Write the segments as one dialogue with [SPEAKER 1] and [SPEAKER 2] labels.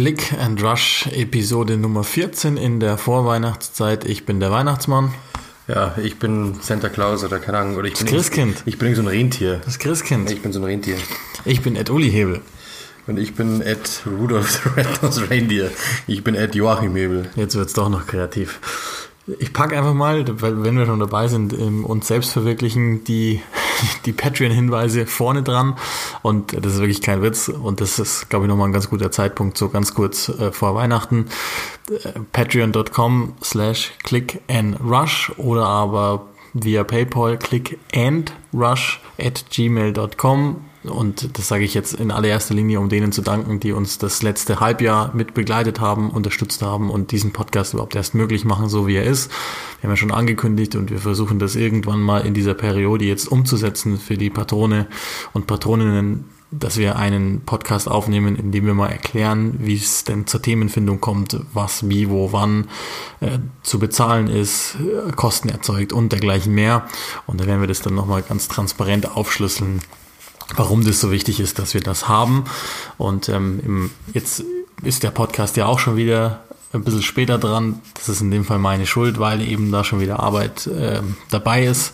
[SPEAKER 1] Click and Rush Episode Nummer 14 in der Vorweihnachtszeit. Ich bin der Weihnachtsmann.
[SPEAKER 2] Ja, ich bin Santa Claus oder keine Ahnung. Oder ich
[SPEAKER 1] Das
[SPEAKER 2] bin
[SPEAKER 1] Christkind.
[SPEAKER 2] Ich bin so ein Rentier.
[SPEAKER 1] Das Christkind.
[SPEAKER 2] Ich bin so ein Rentier.
[SPEAKER 1] Ich bin Ed Uli Hebel.
[SPEAKER 2] Und ich bin Ed Rudolph the Red-Nosed Reindeer. Ich bin Ed Joachim Hebel.
[SPEAKER 1] Jetzt wird's doch noch kreativ. Ich packe einfach mal, wenn wir schon dabei sind, ähm, uns selbst verwirklichen, die, die Patreon-Hinweise vorne dran. Und das ist wirklich kein Witz. Und das ist, glaube ich, nochmal ein ganz guter Zeitpunkt, so ganz kurz äh, vor Weihnachten. Äh, Patreon.com slash click and rush oder aber via PayPal click and rush at gmail.com. Und das sage ich jetzt in allererster Linie, um denen zu danken, die uns das letzte Halbjahr mit begleitet haben, unterstützt haben und diesen Podcast überhaupt erst möglich machen, so wie er ist. Wir haben ja schon angekündigt und wir versuchen das irgendwann mal in dieser Periode jetzt umzusetzen für die Patrone und Patroninnen, dass wir einen Podcast aufnehmen, in dem wir mal erklären, wie es denn zur Themenfindung kommt, was, wie, wo, wann äh, zu bezahlen ist, äh, Kosten erzeugt und dergleichen mehr. Und da werden wir das dann nochmal ganz transparent aufschlüsseln, warum das so wichtig ist, dass wir das haben. Und ähm, im, jetzt ist der Podcast ja auch schon wieder ein bisschen später dran. Das ist in dem Fall meine Schuld, weil eben da schon wieder Arbeit äh, dabei ist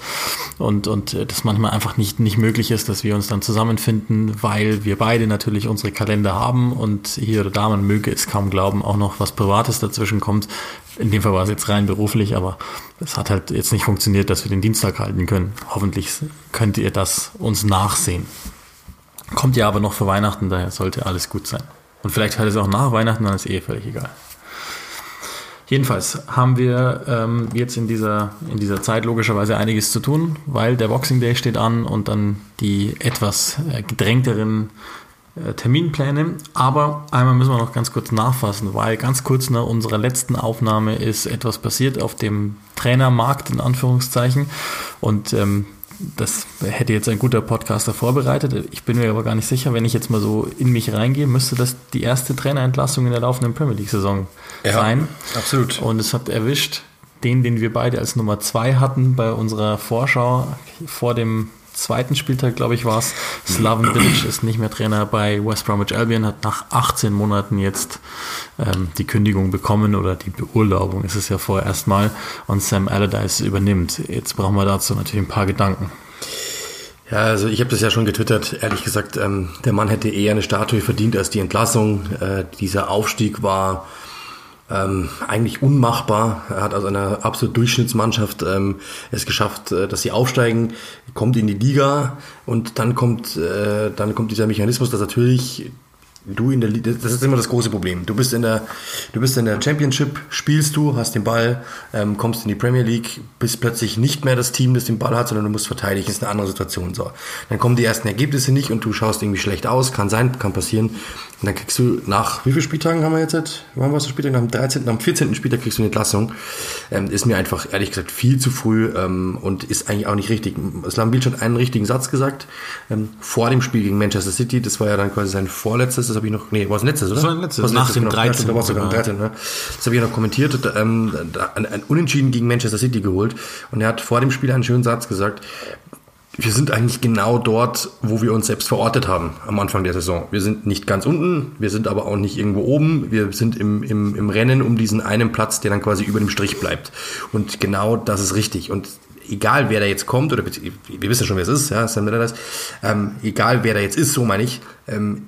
[SPEAKER 1] und, und äh, das manchmal einfach nicht, nicht möglich ist, dass wir uns dann zusammenfinden, weil wir beide natürlich unsere Kalender haben und hier oder da, man möge es kaum glauben, auch noch was Privates dazwischen kommt. In dem Fall war es jetzt rein beruflich, aber es hat halt jetzt nicht funktioniert, dass wir den Dienstag halten können. Hoffentlich könnt ihr das uns nachsehen. Kommt ja aber noch vor Weihnachten, daher sollte alles gut sein. Und vielleicht halt es auch nach Weihnachten, dann ist eh völlig egal. Jedenfalls haben wir ähm, jetzt in dieser, in dieser Zeit logischerweise einiges zu tun, weil der Boxing Day steht an und dann die etwas äh, gedrängteren äh, Terminpläne. Aber einmal müssen wir noch ganz kurz nachfassen, weil ganz kurz nach unserer letzten Aufnahme ist etwas passiert auf dem Trainermarkt in Anführungszeichen. Und ähm, das hätte jetzt ein guter Podcaster vorbereitet. Ich bin mir aber gar nicht sicher, wenn ich jetzt mal so in mich reingehe, müsste das die erste Trainerentlassung in der laufenden Premier League-Saison
[SPEAKER 2] Ja,
[SPEAKER 1] sein.
[SPEAKER 2] absolut.
[SPEAKER 1] Und es hat erwischt den, den wir beide als Nummer zwei hatten bei unserer Vorschau vor dem zweiten Spieltag, glaube ich, war es. Slaven Bilic ist nicht mehr Trainer bei West Bromwich Albion, hat nach 18 Monaten jetzt ähm, die Kündigung bekommen oder die Beurlaubung ist es ja vorerst mal und Sam Allardyce übernimmt. Jetzt brauchen wir dazu natürlich ein paar Gedanken.
[SPEAKER 2] Ja, also ich habe das ja schon getwittert. Ehrlich gesagt, ähm, der Mann hätte eher eine Statue verdient als die Entlassung. Äh, dieser Aufstieg war ähm, eigentlich unmachbar. Er hat aus einer absolut Durchschnittsmannschaft ähm, es geschafft, äh, dass sie aufsteigen, kommt in die Liga und dann kommt, äh, dann kommt dieser Mechanismus, dass natürlich du in der das ist immer das große Problem. Du bist in der, du bist in der Championship, spielst du, hast den Ball, ähm, kommst in die Premier League, bist plötzlich nicht mehr das Team, das den Ball hat, sondern du musst verteidigen, ist eine andere Situation. So, dann kommen die ersten Ergebnisse nicht und du schaust irgendwie schlecht aus, kann sein, kann passieren. Und dann kriegst du nach, wie viele Spieltagen haben wir jetzt? Wann warst du Spieltag? Am 13., am 14. Spieltag kriegst du eine Entlassung. Ähm, ist mir einfach, ehrlich gesagt, viel zu früh ähm, und ist eigentlich auch nicht richtig. Slam hat einen richtigen Satz gesagt, ähm, vor dem Spiel gegen Manchester City, das war ja dann quasi sein vorletztes, das habe ich noch, nee, war es letztes, oder?
[SPEAKER 1] Das war ein letztes,
[SPEAKER 2] War's
[SPEAKER 1] nach dem
[SPEAKER 2] genau.
[SPEAKER 1] 13.
[SPEAKER 2] Ja, stimmt, da war es sogar am
[SPEAKER 1] sogar.
[SPEAKER 2] 13, ne? Das habe ich noch kommentiert, ähm, ein, ein Unentschieden gegen Manchester City geholt und er hat vor dem Spiel einen schönen Satz gesagt, wir sind eigentlich genau dort, wo wir uns selbst verortet haben am Anfang der Saison. Wir sind nicht ganz unten, wir sind aber auch nicht irgendwo oben. Wir sind im, im, im Rennen um diesen einen Platz, der dann quasi über dem Strich bleibt. Und genau das ist richtig. Und egal wer da jetzt kommt, oder wir wissen schon, wer es ist, ja, Sam Allardyce, ähm, egal wer da jetzt ist, so meine ich, ähm,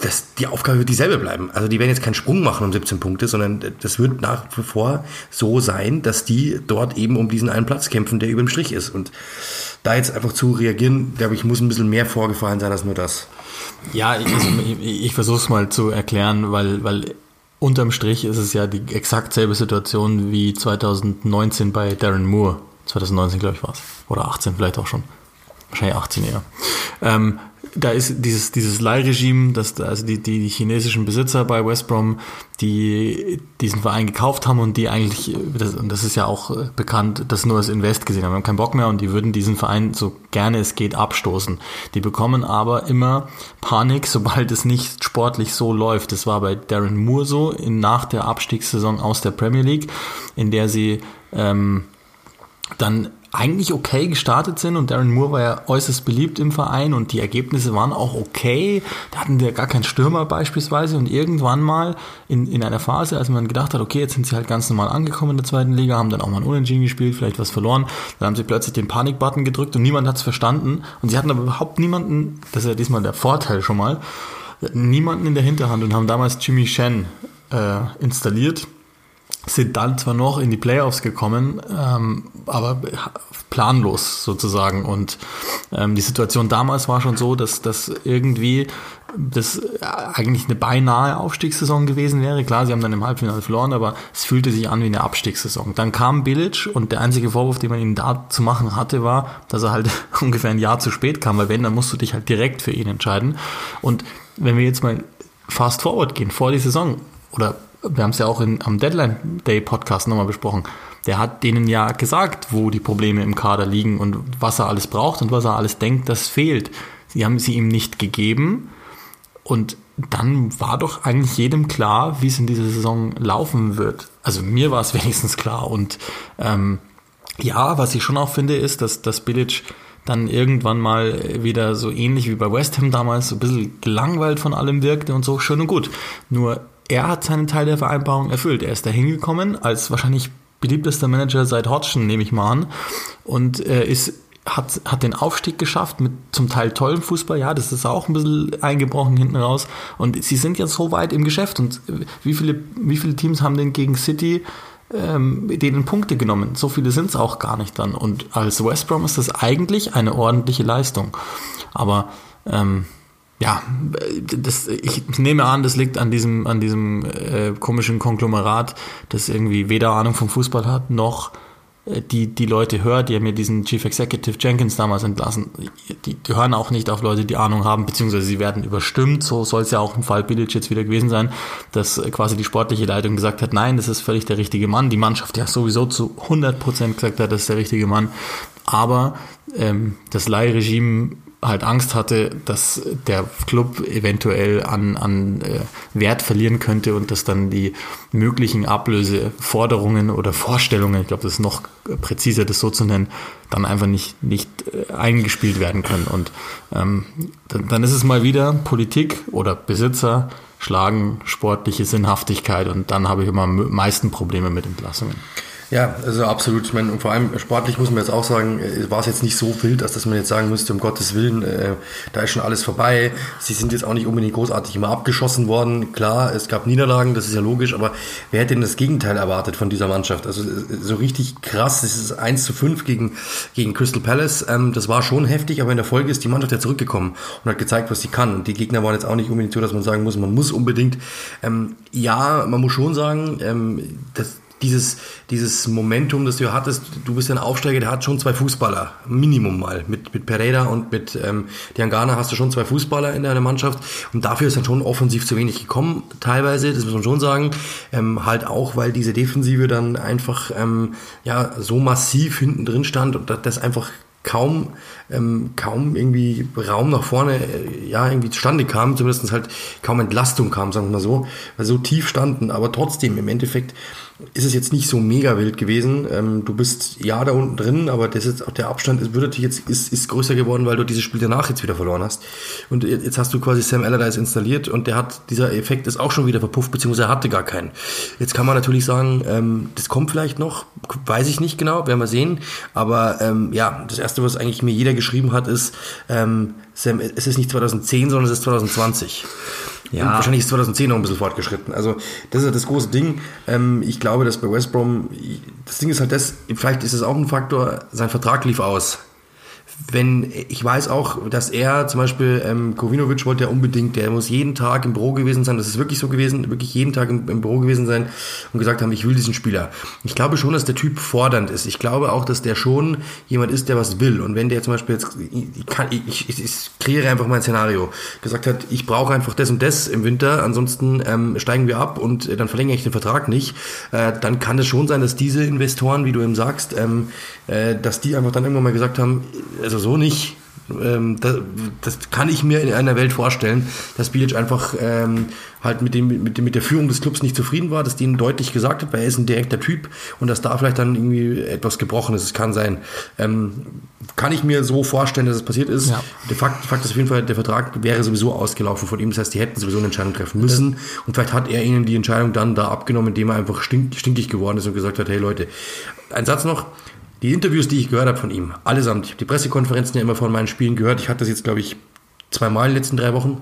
[SPEAKER 2] das, die Aufgabe wird dieselbe bleiben. Also die werden jetzt keinen Sprung machen um 17 Punkte, sondern das wird nach wie vor so sein, dass die dort eben um diesen einen Platz kämpfen, der über dem Strich ist. Und da jetzt einfach zu reagieren, glaube ich, muss ein bisschen mehr vorgefallen sein als nur das.
[SPEAKER 1] Ja, ich, also, ich, ich versuche es mal zu erklären, weil, weil unterm Strich ist es ja die exakt selbe Situation wie 2019 bei Darren Moore. 2019, glaube ich, war es. Oder 18 vielleicht auch schon. Wahrscheinlich 18 eher. Ähm, da ist dieses, dieses Leihregime, dass also die, die, die chinesischen Besitzer bei West Brom, die diesen Verein gekauft haben und die eigentlich, das, und das ist ja auch äh, bekannt, das nur als Invest gesehen haben. Wir haben keinen Bock mehr und die würden diesen Verein so gerne es geht abstoßen. Die bekommen aber immer Panik, sobald es nicht sportlich so läuft. Das war bei Darren Moore so in, nach der Abstiegssaison aus der Premier League, in der sie ähm, dann eigentlich okay gestartet sind und Darren Moore war ja äußerst beliebt im Verein und die Ergebnisse waren auch okay. Da hatten wir gar keinen Stürmer beispielsweise und irgendwann mal in, in einer Phase, als man gedacht hat, okay, jetzt sind sie halt ganz normal angekommen in der zweiten Liga, haben dann auch mal ein Unentschieden gespielt, vielleicht was verloren, dann haben sie plötzlich den Panikbutton gedrückt und niemand hat es verstanden. Und sie hatten aber überhaupt niemanden, das ist ja diesmal der Vorteil schon mal, niemanden in der Hinterhand und haben damals Jimmy Shen äh, installiert sind dann zwar noch in die Playoffs gekommen, ähm, aber planlos sozusagen. Und ähm, die Situation damals war schon so, dass das irgendwie das eigentlich eine beinahe Aufstiegssaison gewesen wäre. Klar, sie haben dann im Halbfinale verloren, aber es fühlte sich an wie eine Abstiegssaison. Dann kam Bilic und der einzige Vorwurf, den man ihm da zu machen hatte, war, dass er halt ungefähr ein Jahr zu spät kam, weil wenn, dann musst du dich halt direkt für ihn entscheiden. Und wenn wir jetzt mal fast forward gehen, vor die Saison oder wir haben es ja auch in, am Deadline Day Podcast nochmal besprochen, der hat denen ja gesagt, wo die Probleme im Kader liegen und was er alles braucht und was er alles denkt, das fehlt. Sie haben sie ihm nicht gegeben und dann war doch eigentlich jedem klar, wie es in dieser Saison laufen wird. Also mir war es wenigstens klar und ähm, ja, was ich schon auch finde, ist, dass, dass Bilic dann irgendwann mal wieder so ähnlich wie bei West Ham damals so ein bisschen gelangweilt von allem wirkte und so, schön und gut. Nur er hat seinen Teil der Vereinbarung erfüllt. Er ist da hingekommen als wahrscheinlich beliebtester Manager seit Hodgson, nehme ich mal an, und äh, ist hat, hat den Aufstieg geschafft mit zum Teil tollem Fußball. Ja, das ist auch ein bisschen eingebrochen hinten raus. Und sie sind jetzt so weit im Geschäft. Und wie viele, wie viele Teams haben denn gegen City ähm, denen Punkte genommen? So viele sind es auch gar nicht dann. Und als West Brom ist das eigentlich eine ordentliche Leistung. Aber ähm, ja, das, ich nehme an, das liegt an diesem, an diesem äh, komischen Konglomerat, das irgendwie weder Ahnung vom Fußball hat, noch äh, die, die Leute hört, die haben mir diesen Chief Executive Jenkins damals entlassen. Die, die hören auch nicht auf Leute, die Ahnung haben, beziehungsweise sie werden überstimmt. So soll es ja auch im Fall Bilic jetzt wieder gewesen sein, dass quasi die sportliche Leitung gesagt hat, nein, das ist völlig der richtige Mann. Die Mannschaft ja sowieso zu 100 Prozent gesagt hat, das ist der richtige Mann. Aber ähm, das Leihregime halt Angst hatte, dass der Club eventuell an, an äh, Wert verlieren könnte und dass dann die möglichen Ablöseforderungen oder Vorstellungen, ich glaube, das ist noch präziser, das so zu nennen, dann einfach nicht, nicht äh, eingespielt werden können. Und ähm, dann, dann ist es mal wieder Politik oder Besitzer schlagen sportliche Sinnhaftigkeit und dann habe ich immer am meisten Probleme mit Entlassungen.
[SPEAKER 2] Ja, also absolut. Ich meine, und vor allem sportlich muss man jetzt auch sagen, äh, war es jetzt nicht so wild, dass man jetzt sagen müsste, um Gottes Willen, äh, da ist schon alles vorbei. Sie sind jetzt auch nicht unbedingt großartig immer abgeschossen worden. Klar, es gab Niederlagen, das ist ja logisch, aber wer hätte denn das Gegenteil erwartet von dieser Mannschaft? Also äh, so richtig krass, das ist 1 zu 5 gegen, gegen Crystal Palace. Ähm, das war schon heftig, aber in der Folge ist die Mannschaft ja zurückgekommen und hat gezeigt, was sie kann. Und die Gegner waren jetzt auch nicht unbedingt so, dass man sagen muss, man muss unbedingt. Ähm, ja, man muss schon sagen, ähm, das dieses, dieses Momentum, das du hattest, du bist ja ein Aufsteiger, der hat schon zwei Fußballer, Minimum mal. Mit, mit Pereira und mit ähm, Diangana hast du schon zwei Fußballer in deiner Mannschaft und dafür ist dann schon offensiv zu wenig gekommen, teilweise, das muss man schon sagen. Ähm, halt auch, weil diese Defensive dann einfach ähm, ja so massiv hinten drin stand und das einfach kaum, ähm, kaum irgendwie Raum nach vorne, äh, ja, irgendwie zustande kam, zumindest halt kaum Entlastung kam, sagen wir mal so, weil so tief standen, aber trotzdem im Endeffekt ist es jetzt nicht so mega wild gewesen. Ähm, du bist ja da unten drin, aber das ist, der Abstand ist, würde jetzt, ist, ist größer geworden, weil du dieses Spiel danach jetzt wieder verloren hast. Und jetzt hast du quasi Sam Allardyce installiert und der hat, dieser Effekt ist auch schon wieder verpufft, beziehungsweise er hatte gar keinen. Jetzt kann man natürlich sagen, ähm, das kommt vielleicht noch, weiß ich nicht genau, werden wir sehen. Aber ähm, ja, das erste, was eigentlich mir jeder geschrieben hat, ist, ähm, Sam, es ist nicht 2010, sondern es ist 2020. Ja. Und wahrscheinlich ist 2010 noch ein bisschen fortgeschritten. Also das ist ja das große Ding. Ähm, ich glaube, dass bei West Brom, das Ding ist halt das, vielleicht ist es auch ein Faktor, sein Vertrag lief aus wenn ich weiß auch, dass er zum Beispiel ähm, Kovinovic wollte ja unbedingt, der muss jeden Tag im Büro gewesen sein. Das ist wirklich so gewesen, wirklich jeden Tag im, im, Büro gewesen sein und gesagt haben, ich will diesen Spieler. Ich glaube schon, dass der Typ fordernd ist. Ich glaube auch, dass der schon jemand ist, der was will. Und wenn der zum Beispiel jetzt, ich, kann, ich, ich, ich kreiere einfach mein Szenario, gesagt hat, ich brauche einfach das und das im Winter, ansonsten ähm, steigen wir ab und äh, dann verlängere ich den Vertrag nicht, äh, dann kann es schon sein, dass diese Investoren, wie du eben sagst, ähm, äh, dass die einfach dann irgendwann mal gesagt haben, also so nicht. ähm, das, das, kann ich mir in einer Welt vorstellen, dass Bilic einfach ähm, halt mit, dem, mit, dem, mit der Führung des Clubs nicht zufrieden war, dass denen deutlich gesagt hat, weil er ist ein direkter Typ und dass da vielleicht dann irgendwie etwas gebrochen ist. Es kann sein. Ähm, kann ich mir so vorstellen, dass es passiert ist. Ja. Der Fakt, Fakt ist auf jeden Fall, der Vertrag wäre sowieso ausgelaufen von ihm. Das heißt, die hätten sowieso eine Entscheidung treffen müssen. Und vielleicht hat er ihnen die Entscheidung dann da abgenommen, indem er einfach stink, stinkig geworden ist und gesagt hat, hey Leute, ein Satz noch. Die Interviews, die ich gehört habe von ihm, allesamt, ich habe die Pressekonferenzen ja immer von meinen Spielen gehört. Ich hatte das jetzt, glaube ich, zweimal in den letzten drei Wochen.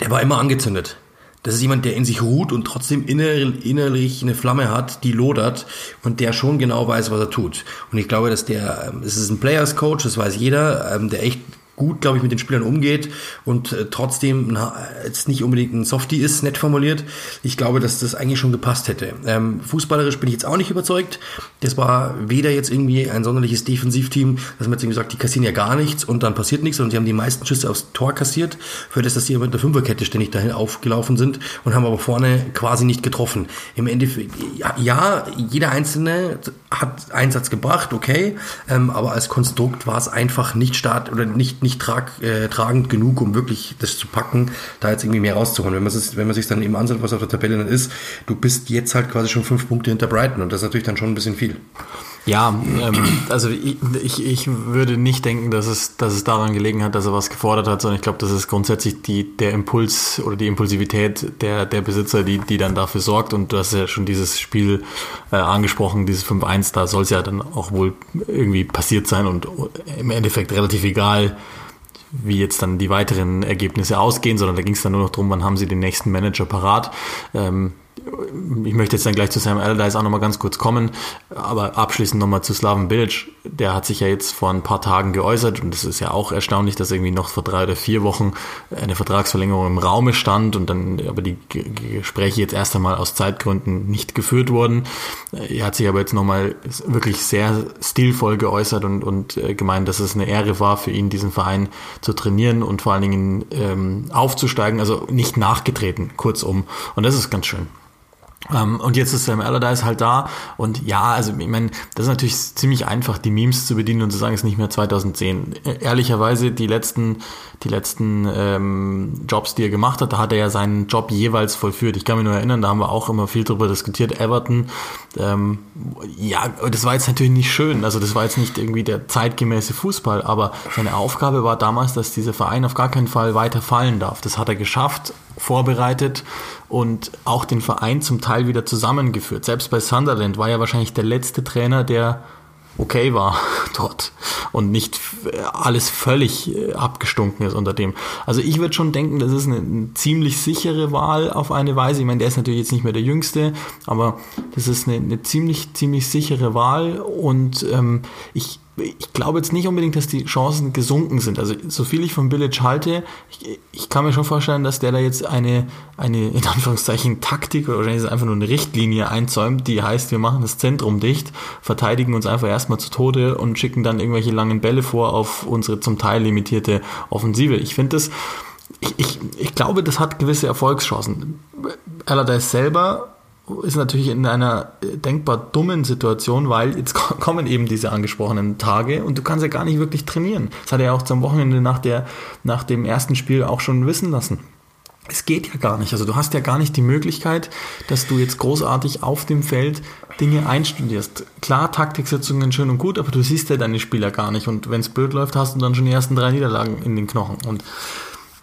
[SPEAKER 2] Der war immer angezündet. Das ist jemand, der in sich ruht und trotzdem innerlich eine Flamme hat, die lodert und der schon genau weiß, was er tut. Und ich glaube, dass der, ähm, es ist ein Players Coach, das weiß jeder, ähm, der echt gut, glaube ich, mit den Spielern umgeht und äh, trotzdem na, jetzt nicht unbedingt ein Softie ist, nett formuliert. Ich glaube, dass das eigentlich schon gepasst hätte. Ähm, fußballerisch bin ich jetzt auch nicht überzeugt. Das war weder jetzt irgendwie ein sonderliches Defensivteam, dass man jetzt irgendwie sagt, die kassieren ja gar nichts und dann passiert nichts und die haben die meisten Schüsse aufs Tor kassiert, für das, dass sie mit der Fünferkette ständig dahin aufgelaufen sind und haben aber vorne quasi nicht getroffen. Im Endeffekt, ja, ja jeder Einzelne hat Einsatz gebracht, okay, ähm, aber als Konstrukt war es einfach nicht start oder nicht nicht trag, äh, tragend genug, um wirklich das zu packen, da jetzt irgendwie mehr rauszuholen. Wenn man es, wenn man sich dann eben anschaut, was auf der Tabelle dann ist, du bist jetzt halt quasi schon fünf Punkte hinter Brighton und das ist natürlich dann schon ein bisschen viel.
[SPEAKER 1] Ja, ähm, also ich, ich, ich würde nicht denken, dass es, dass es daran gelegen hat, dass er was gefordert hat, sondern ich glaube, das ist grundsätzlich die, der Impuls oder die Impulsivität der, der Besitzer, die, die dann dafür sorgt. Und du hast ja schon dieses Spiel äh, angesprochen, dieses 5-1, da soll es ja dann auch wohl irgendwie passiert sein und im Endeffekt relativ egal, wie jetzt dann die weiteren Ergebnisse ausgehen, sondern da ging es dann nur noch darum, wann haben sie den nächsten Manager parat. Ähm, ich möchte jetzt dann gleich zu Sam Allardyce auch nochmal ganz kurz kommen, aber abschließend nochmal zu Slaven Bilic. Der hat sich ja jetzt vor ein paar Tagen geäußert und es ist ja auch erstaunlich, dass irgendwie noch vor drei oder vier Wochen eine Vertragsverlängerung im Raume stand und dann aber die Gespräche jetzt erst einmal aus Zeitgründen nicht geführt wurden. Er hat sich aber jetzt nochmal wirklich sehr stilvoll geäußert und, und äh, gemeint, dass es eine Ehre war für ihn, diesen Verein zu trainieren und vor allen Dingen ähm, aufzusteigen, also nicht nachgetreten, kurzum. Und das ist ganz schön. Um, ähm, und jetzt ist Sam Allardyce halt da und ja, also ich meine, das ist natürlich ziemlich einfach, die Memes zu bedienen und zu sagen, es ist nicht mehr 2010. E, ehrlicherweise, die letzten, die letzten ähm, Jobs, die er gemacht hat, da hat er ja seinen Job jeweils vollführt. Ich kann mich nur erinnern, da haben wir auch immer viel drüber diskutiert. Everton, ähm, ja, das war jetzt natürlich nicht schön, also das war jetzt nicht irgendwie der zeitgemäße Fußball, aber seine Aufgabe war damals, dass dieser Verein auf gar keinen Fall weiter fallen darf. Das hat er geschafft, vorbereitet und auch den Verein zum Teil wieder zusammengeführt. Selbst bei Sunderland war ja wahrscheinlich der letzte Trainer, der okay war dort und nicht alles völlig äh, abgestunken ist unter dem. Also ich würde schon denken, das ist eine, eine, ziemlich sichere Wahl auf eine Weise. Ich meine, der ist natürlich jetzt nicht mehr der Jüngste, aber das ist eine, eine ziemlich, ziemlich sichere Wahl und ähm, ich, ich glaube jetzt nicht unbedingt, dass die Chancen gesunken sind. Also so viel ich von Billich halte, ich, ich, kann mir schon vorstellen, dass der da jetzt eine, eine in Anführungszeichen Taktik oder wahrscheinlich einfach nur eine Richtlinie einzäumt, die heißt, wir machen das Zentrum dicht, verteidigen uns einfach erstmal zu Tode und schicken dann irgendwelche langen Bälle vor auf unsere zum Teil limitierte Offensive. Ich finde das, ich, ich, ich glaube, das hat gewisse Erfolgschancen. Allardyce selber ist natürlich in einer denkbar dummen Situation, weil jetzt kommen eben diese angesprochenen Tage und du kannst ja gar nicht wirklich trainieren. Das hat er ja auch zum Wochenende nach, der, nach dem ersten Spiel auch schon wissen lassen. Es geht ja gar nicht. Also du hast ja gar nicht die Möglichkeit, dass du jetzt großartig auf dem Feld Dinge einstudierst. Klar, Taktiksitzungen schön und gut, aber du siehst ja deine Spieler gar nicht. Und wenn es blöd läuft, hast du dann schon die ersten drei Niederlagen in den Knochen. Und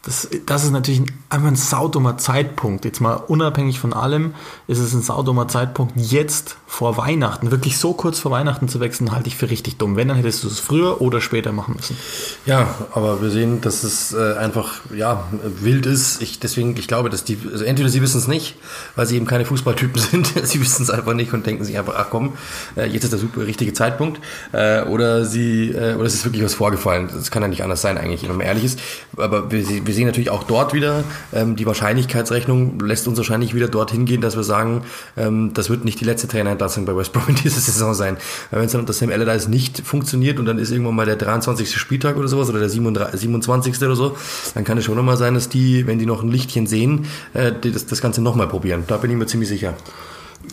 [SPEAKER 1] das, das ist natürlich einfach ein saudummer Zeitpunkt. Jetzt mal unabhängig von allem ist es ein saudummer Zeitpunkt, jetzt vor Weihnachten, wirklich so kurz vor Weihnachten zu wechseln, halte ich für richtig dumm. Wenn, dann hättest du es früher oder später machen müssen.
[SPEAKER 2] Ja, aber wir sehen, dass es äh, einfach ja, wild ist. Ich, deswegen, ich glaube, dass die, also entweder sie wissen es nicht, weil sie eben keine Fußballtypen sind, sie wissen es einfach nicht und denken sich einfach, ach komm, äh, jetzt ist der super richtige Zeitpunkt. Äh, oder sie, äh, oder es ist wirklich was vorgefallen. Das kann ja nicht anders sein, eigentlich, wenn man ehrlich ist. Aber wir, wir sehen natürlich auch dort wieder, ähm, die Wahrscheinlichkeitsrechnung lässt uns wahrscheinlich wieder dorthin gehen, dass wir sagen, ähm, das wird nicht die letzte Trainerentlassung bei West Brom in dieser Saison sein. Weil wenn es dann unter Sam Allardyce nicht funktioniert und dann ist irgendwann mal der 23. Spieltag oder sowas oder der 27. oder so, dann kann es schon nochmal sein, dass die, wenn die noch ein Lichtchen sehen, äh, das, das Ganze nochmal probieren. Da bin ich mir ziemlich sicher.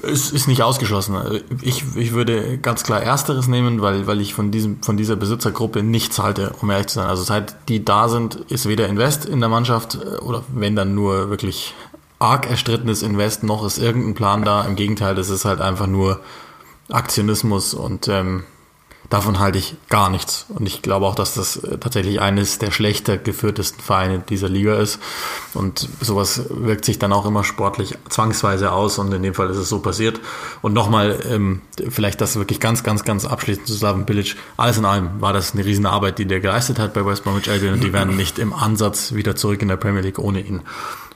[SPEAKER 1] Es ist nicht ausgeschlossen. Ich, ich würde ganz klar Ersteres nehmen, weil, weil ich von, diesem, von dieser Besitzergruppe nichts halte, um ehrlich zu sein. Also seit die da sind, ist weder Invest in der Mannschaft oder wenn dann nur wirklich arg erstrittenes Invest, noch ist irgendein Plan da. Im Gegenteil, das ist halt einfach nur Aktionismus und ähm, Davon halte ich gar nichts. Und ich glaube auch, dass das äh, tatsächlich eines der schlechter geführtesten Vereine dieser Liga ist. Und sowas wirkt sich dann auch immer sportlich zwangsweise aus. Und in dem Fall ist es so passiert. Und nochmal, ähm, vielleicht das wirklich ganz, ganz, ganz abschließend zu Slaven Bilic. Alles in allem war das eine riesen Arbeit, die der geleistet hat bei West Bromwich Albion. Und die werden nicht im Ansatz wieder zurück in der Premier League ohne ihn.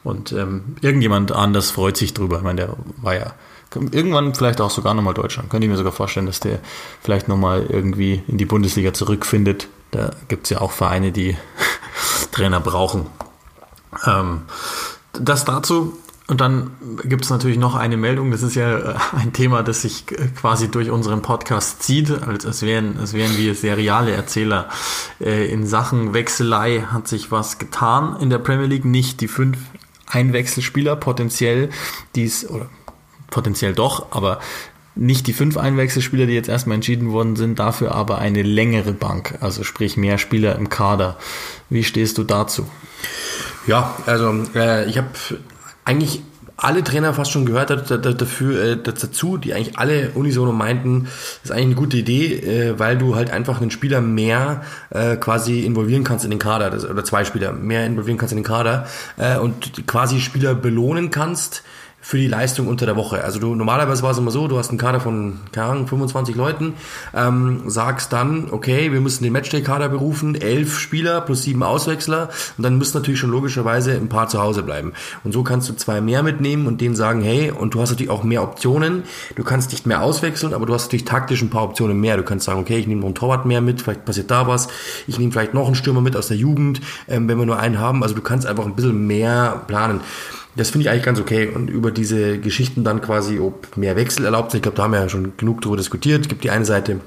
[SPEAKER 1] Und ähm, irgendjemand anders freut sich drüber. Ich meine, der war ja Irgendwann vielleicht auch sogar nochmal Deutschland. Könnte ich mir sogar vorstellen, dass der vielleicht nochmal irgendwie in die Bundesliga zurückfindet. Da gibt es ja auch Vereine, die Trainer brauchen. Ähm, das dazu. Und dann gibt es natürlich noch eine Meldung. Das ist ja äh, ein Thema, das sich quasi durch unseren Podcast zieht, als, als, wären, als wären wir seriale Erzähler. Äh, in Sachen Wechselei hat sich was getan in der Premier League. Nicht die fünf Einwechselspieler potenziell, die es, oder potenziell doch, aber nicht die fünf Einwechselspieler, die jetzt erstmal entschieden worden sind, dafür aber eine längere Bank, also sprich mehr Spieler im Kader. Wie stehst du dazu?
[SPEAKER 2] Ja, also äh, ich habe eigentlich alle Trainer fast schon gehört dafür, äh, dazu, die eigentlich alle unisono meinten, das ist eigentlich eine gute Idee, äh, weil du halt einfach einen Spieler mehr äh, quasi involvieren kannst in den Kader, oder zwei Spieler mehr involvieren kannst in den Kader und quasi Spieler belohnen kannst, für die Leistung unter der Woche. Also du normalerweise war es immer so, du hast einen Kader von keine Ahnung, 25 Leuten, ähm, sagst dann, okay, wir müssen den Matchday-Kader berufen, elf Spieler plus sieben Auswechsler und dann müssen natürlich schon logischerweise ein paar zu Hause bleiben. Und so kannst du zwei mehr mitnehmen und denen sagen, hey, und du hast natürlich auch mehr Optionen. Du kannst nicht mehr auswechseln, aber du hast natürlich taktisch ein paar Optionen mehr. Du kannst sagen, okay, ich nehme noch einen Torwart mehr mit, vielleicht passiert da was. Ich nehme vielleicht noch einen Stürmer mit aus der Jugend, ähm, wenn wir nur einen haben. Also du kannst einfach ein bisschen mehr planen. Das finde ich eigentlich ganz okay. Und über diese Geschichten dann quasi, ob mehr Wechsel erlaubt sind, ich glaube, da haben wir ja schon genug darüber diskutiert. Es gibt die eine Seite,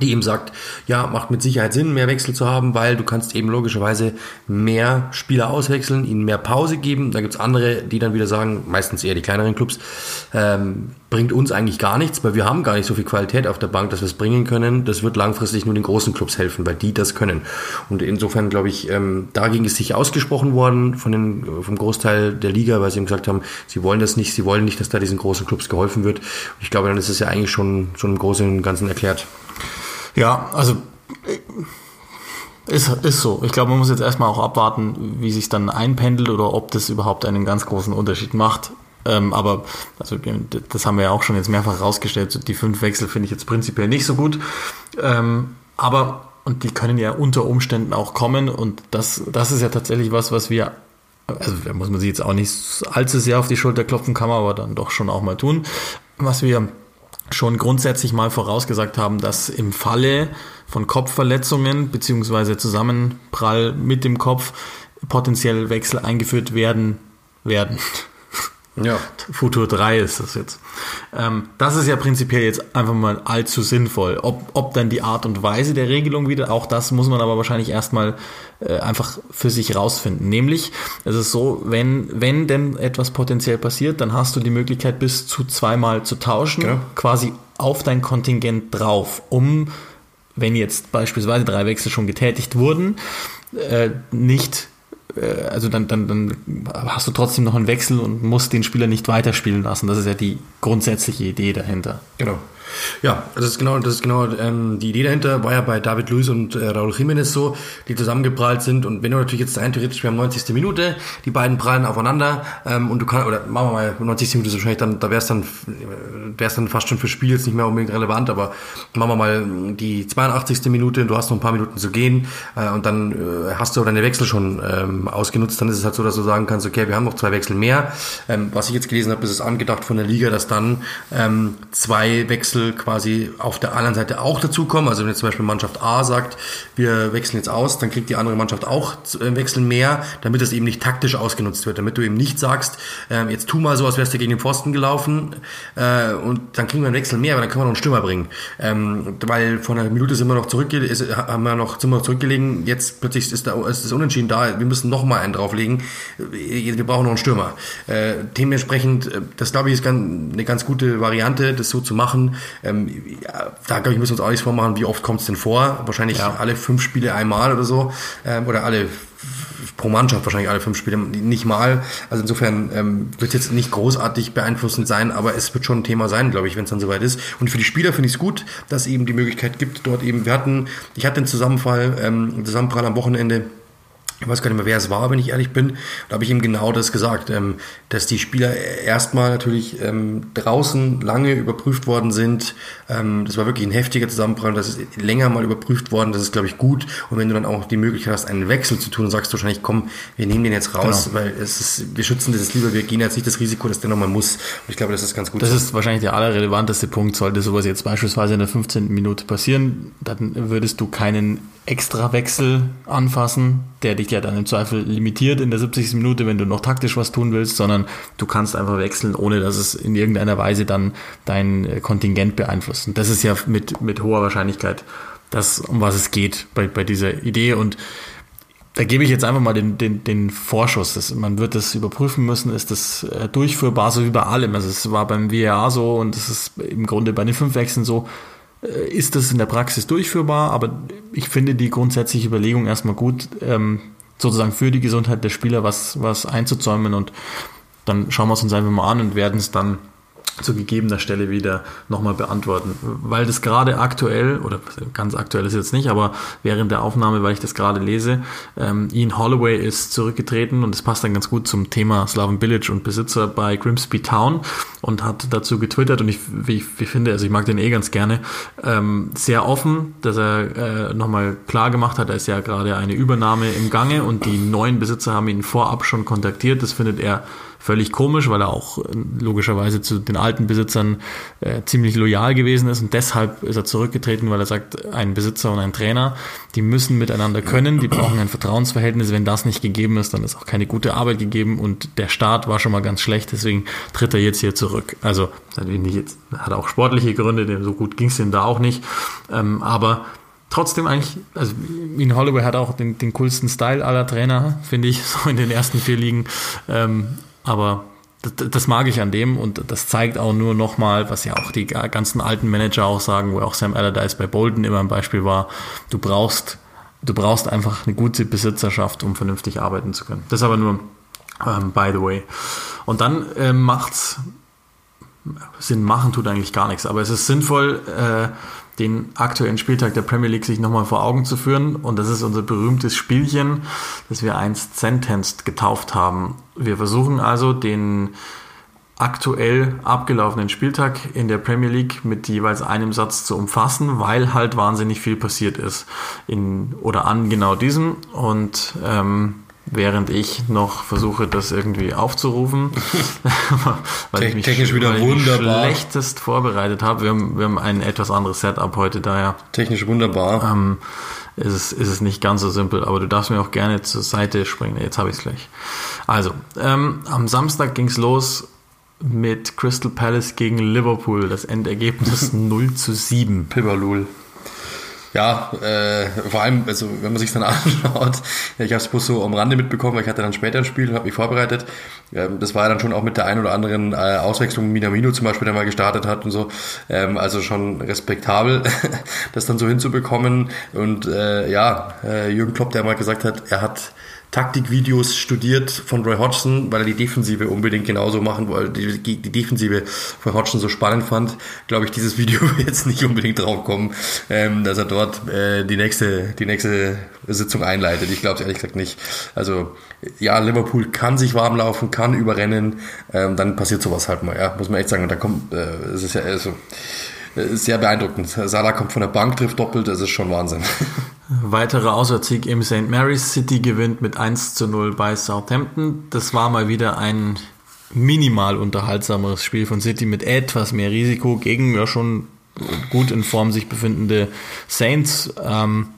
[SPEAKER 2] die eben sagt, ja, macht mit Sicherheit Sinn, mehr Wechsel zu haben, weil du kannst eben logischerweise mehr Spieler auswechseln, ihnen mehr Pause geben. Da gibt's andere, die dann wieder sagen, meistens eher die kleineren Clubs, ähm, bringt uns eigentlich gar nichts, weil wir haben gar nicht so viel Qualität auf der Bank, dass wir es bringen können. Das wird langfristig nur den großen Clubs helfen, weil die das können. Und insofern glaube ich, ähm, dagegen ist sich ausgesprochen worden von den, vom Großteil der Liga, weil sie eben gesagt haben, sie wollen das nicht, sie wollen nicht, dass da diesen großen Clubs geholfen wird. Und ich glaube, dann ist es ja eigentlich schon, schon im Großen und Ganzen erklärt.
[SPEAKER 1] Ja, also ist, ist so. Ich glaube, man muss jetzt erstmal auch abwarten, wie sich dann einpendelt oder ob das überhaupt einen ganz großen Unterschied macht. Ähm, aber also, das haben wir ja auch schon jetzt mehrfach rausgestellt. Die fünf Wechsel finde ich jetzt prinzipiell nicht so gut. Ähm, aber, und die können ja unter Umständen auch kommen. Und das, das ist ja tatsächlich was, was wir, also da muss man sich jetzt auch nicht allzu sehr auf die Schulter klopfen, kann man aber dann doch schon auch mal tun. Was wir schon grundsätzlich mal vorausgesagt haben, dass im Falle von Kopfverletzungen beziehungsweise Zusammenprall mit dem Kopf potenziell Wechsel eingeführt werden werden. Ja. Futur 3 ist das jetzt. Ähm, das ist ja prinzipiell jetzt einfach mal allzu sinnvoll. Ob, ob dann die Art und Weise der Regelung wieder, auch das muss man aber wahrscheinlich erstmal äh, einfach für sich rausfinden. Nämlich, es ist so, wenn, wenn denn etwas potenziell passiert, dann hast du die Möglichkeit bis zu zweimal zu tauschen, ja. quasi auf dein Kontingent drauf, um, wenn jetzt beispielsweise drei Wechsel schon getätigt wurden, äh, nicht äh, also dann, dann, dann hast du trotzdem noch einen Wechsel und musst den Spieler nicht weiterspielen lassen. Das ist ja die grundsätzliche Idee dahinter.
[SPEAKER 2] Genau. Ja, das ist genau, das ist genau ähm, die Idee dahinter. War ja bei David Luiz und äh, Raúl Jiménez so, die zusammengeprallt sind. Und wenn du natürlich jetzt rein theoretisch, wir haben 90. Minute, die beiden prallen aufeinander ähm, und du kannst, oder machen wir mal 90. Minute ist wahrscheinlich dann, da wäre es dann, wäre dann fast schon für Spiel jetzt nicht mehr unbedingt relevant, aber machen wir mal die 82. Minute und du hast noch ein paar Minuten zu gehen äh, und dann äh, hast du deine Wechsel schon ähm, ausgenutzt. Dann ist es halt so, dass du sagen kannst, okay, wir haben noch zwei Wechsel mehr. Ähm, was ich jetzt gelesen habe, ist es angedacht von der Liga, dass dann ähm, zwei Wechsel Wechsel quasi auf der anderen Seite auch dazukommen. Also wenn jetzt zum Beispiel Mannschaft A sagt, wir wechseln jetzt aus, dann kriegt die andere Mannschaft auch äh, Wechsel mehr, damit das eben nicht taktisch ausgenutzt wird, damit du eben nicht sagst, äh, jetzt tu mal so, als wärst du gegen den Pfosten gelaufen äh, und dann kriegen wir einen Wechsel mehr, aber dann können wir noch einen Stürmer bringen. Ähm, weil vor einer Minute sind wir noch zurückgelegen, haben wir noch, sind zurückgelegen, jetzt plötzlich ist, da, ist das Unentschieden da, wir müssen noch mal einen drauflegen, äh, wir brauchen noch einen Stürmer. Äh, dementsprechend, äh, das glaube ich ist ganz, eine ganz gute Variante, das so zu machen. Ähm, ja, da glaube ich, müssen wir uns auch nichts vormachen, wie oft kommt es denn vor? Wahrscheinlich ja. alle fünf Spiele einmal oder so. Ähm, oder alle pro Mannschaft wahrscheinlich alle fünf Spiele, nicht mal. Also insofern ähm, wird jetzt nicht großartig beeinflussend sein, aber es wird schon ein Thema sein, glaube ich, wenn es dann soweit ist. Und für die Spieler finde ich es gut, dass eben die Möglichkeit gibt, dort eben, wir hatten, ich hatte den Zusammenfall, ähm, Zusammenprall am Wochenende ich weiß gar nicht mehr, wer es war, wenn ich ehrlich bin. Da habe ich ihm genau das gesagt, ähm, dass die Spieler erstmal natürlich ähm, draußen lange überprüft worden sind. Ähm, das war wirklich ein heftiger Zusammenprall. Das ist länger mal überprüft worden. Das ist, glaube ich, gut. Und wenn du dann auch die Möglichkeit hast, einen Wechsel zu tun, dann sagst du wahrscheinlich, komm, wir nehmen den jetzt raus, genau. weil es ist, wir schützen das lieber. Wir gehen jetzt nicht das Risiko, dass der nochmal muss. Und ich glaube, das ist ganz gut.
[SPEAKER 1] Das ist wahrscheinlich der allerrelevanteste Punkt. Sollte sowas jetzt beispielsweise in der 15. Minute passieren, dann würdest du keinen extra Wechsel anfassen, der dich ja dann im Zweifel limitiert in der 70. Minute, wenn du noch taktisch was tun willst, sondern du kannst einfach wechseln, ohne dass es in irgendeiner Weise dann dein äh, Kontingent beeinflusst. Und das ist ja mit, mit hoher Wahrscheinlichkeit das, um was es geht bei, bei dieser Idee. Und da gebe ich jetzt einfach mal den, den, den Vorschuss. Das, man wird das überprüfen müssen, ist das äh, durchführbar, so wie bei allem. Also es war beim VAR so und es ist im Grunde bei den fünf Wechseln so, ist das in der Praxis durchführbar, aber ich finde die grundsätzliche Überlegung erstmal gut, ähm, sozusagen für die Gesundheit der Spieler was, was einzuzäumen. Und dann schauen wir es uns einfach mal an und werden es dann zu gegebener Stelle wieder nochmal beantworten. Weil das gerade aktuell, oder ganz aktuell ist jetzt nicht, aber während der Aufnahme, weil ich das gerade lese, ähm, Ian Holloway ist zurückgetreten und das passt dann ganz gut zum Thema Slaven Village und Besitzer bei Grimsby Town und hat dazu getwittert und ich, wie ich, wie ich finde, also ich mag den eh ganz gerne, ähm, sehr offen, dass er äh, nochmal klar gemacht hat, da ist ja gerade eine Übernahme im Gange und die neuen Besitzer haben ihn vorab schon kontaktiert. Das findet er völlig komisch, weil er auch äh, logischerweise zu den alten Besitzern äh, ziemlich loyal gewesen ist und deshalb ist er zurückgetreten, weil er sagt, ein Besitzer und ein Trainer, die müssen miteinander können, die brauchen ein Vertrauensverhältnis. Wenn das nicht gegeben ist, dann ist auch keine gute Arbeit gegeben und der Start war schon mal ganz schlecht, deswegen tritt er jetzt hier zurück. Also natürlich nicht jetzt, hat auch sportliche Gründe, denn so gut ging es ihm da auch nicht, ähm, aber trotzdem eigentlich, also Ian Holloway hat auch den, den coolsten Style aller Trainer, finde ich, so in den ersten vier Ligen. Ähm, aber das, das, mag ich an dem und das zeigt auch nur nochmal, was ja auch die ganzen alten Manager auch sagen, wo auch Sam Allardyce bei Bolton immer ein Beispiel war, du brauchst, du brauchst einfach eine gute Besitzerschaft, um vernünftig arbeiten zu können. Das aber nur ähm, by the way. Und dann äh, macht's Sinn machen tut eigentlich gar nichts, aber es ist sinnvoll, äh, den aktuellen Spieltag der Premier League sich nochmal vor Augen zu führen. Und das ist unser berühmtes Spielchen, das wir einst Sentenced getauft haben. Wir versuchen also den aktuell abgelaufenen Spieltag in der Premier League mit jeweils einem Satz zu umfassen, weil halt wahnsinnig viel passiert ist in oder an genau diesem. Und ähm, während ich noch versuche, das irgendwie aufzurufen, weil ich mich,
[SPEAKER 2] technisch wieder weil wunderbar.
[SPEAKER 1] schlechtest vorbereitet habe. Wir haben, wir haben ein etwas anderes Setup heute, daher.
[SPEAKER 2] Technisch wunderbar.
[SPEAKER 1] Ähm, ist es, ist es nicht ganz so simpel, aber du darfst mir auch gerne zur Seite springen. Jetzt habe ich es gleich. Also, ähm, am Samstag ging es los mit Crystal Palace gegen Liverpool. Das Endergebnis 0 zu 7.
[SPEAKER 2] Pibberlul. Ja, äh, vor allem, also wenn man sich dann anschaut, ich habe es bloß so am Rande mitbekommen, weil ich hatte dann später ein Spiel, habe mich vorbereitet. Ähm, das war ja dann schon auch mit der ein oder anderen äh, Auswechslung, Minamino zum Beispiel, der mal gestartet hat und so. Ähm, also schon respektabel, das dann so hinzubekommen. Und äh, ja, äh, Jürgen Klopp, der mal gesagt hat, er hat Taktikvideos studiert von Roy Hodgson, weil er die Defensive unbedingt genauso machen wollte, die, die Defensive von Hodgson so spannend fand, glaube ich, dieses Video wird jetzt nicht unbedingt drauf kommen, ähm, dass er dort äh, die nächste, die nächste Sitzung einleitet. Ich glaube es ehrlich gesagt nicht. Also ja, Liverpool kann sich warm laufen, kann überrennen, ähm, dann passiert sowas halt mal, ja, muss man echt sagen. Und da kommt, äh, es ist ja also, äh, sehr beeindruckend. Salah kommt von der Bank, trifft doppelt, das ist schon Wahnsinn.
[SPEAKER 1] Weiterer Auswärtssieg im St. Mary's City gewinnt mit 1 zu 0 bei Southampton. Das war mal wieder ein minimal unterhaltsameres Spiel von City mit etwas mehr Risiko gegen ja schon gut in Form sich befindende Saints. Ähm,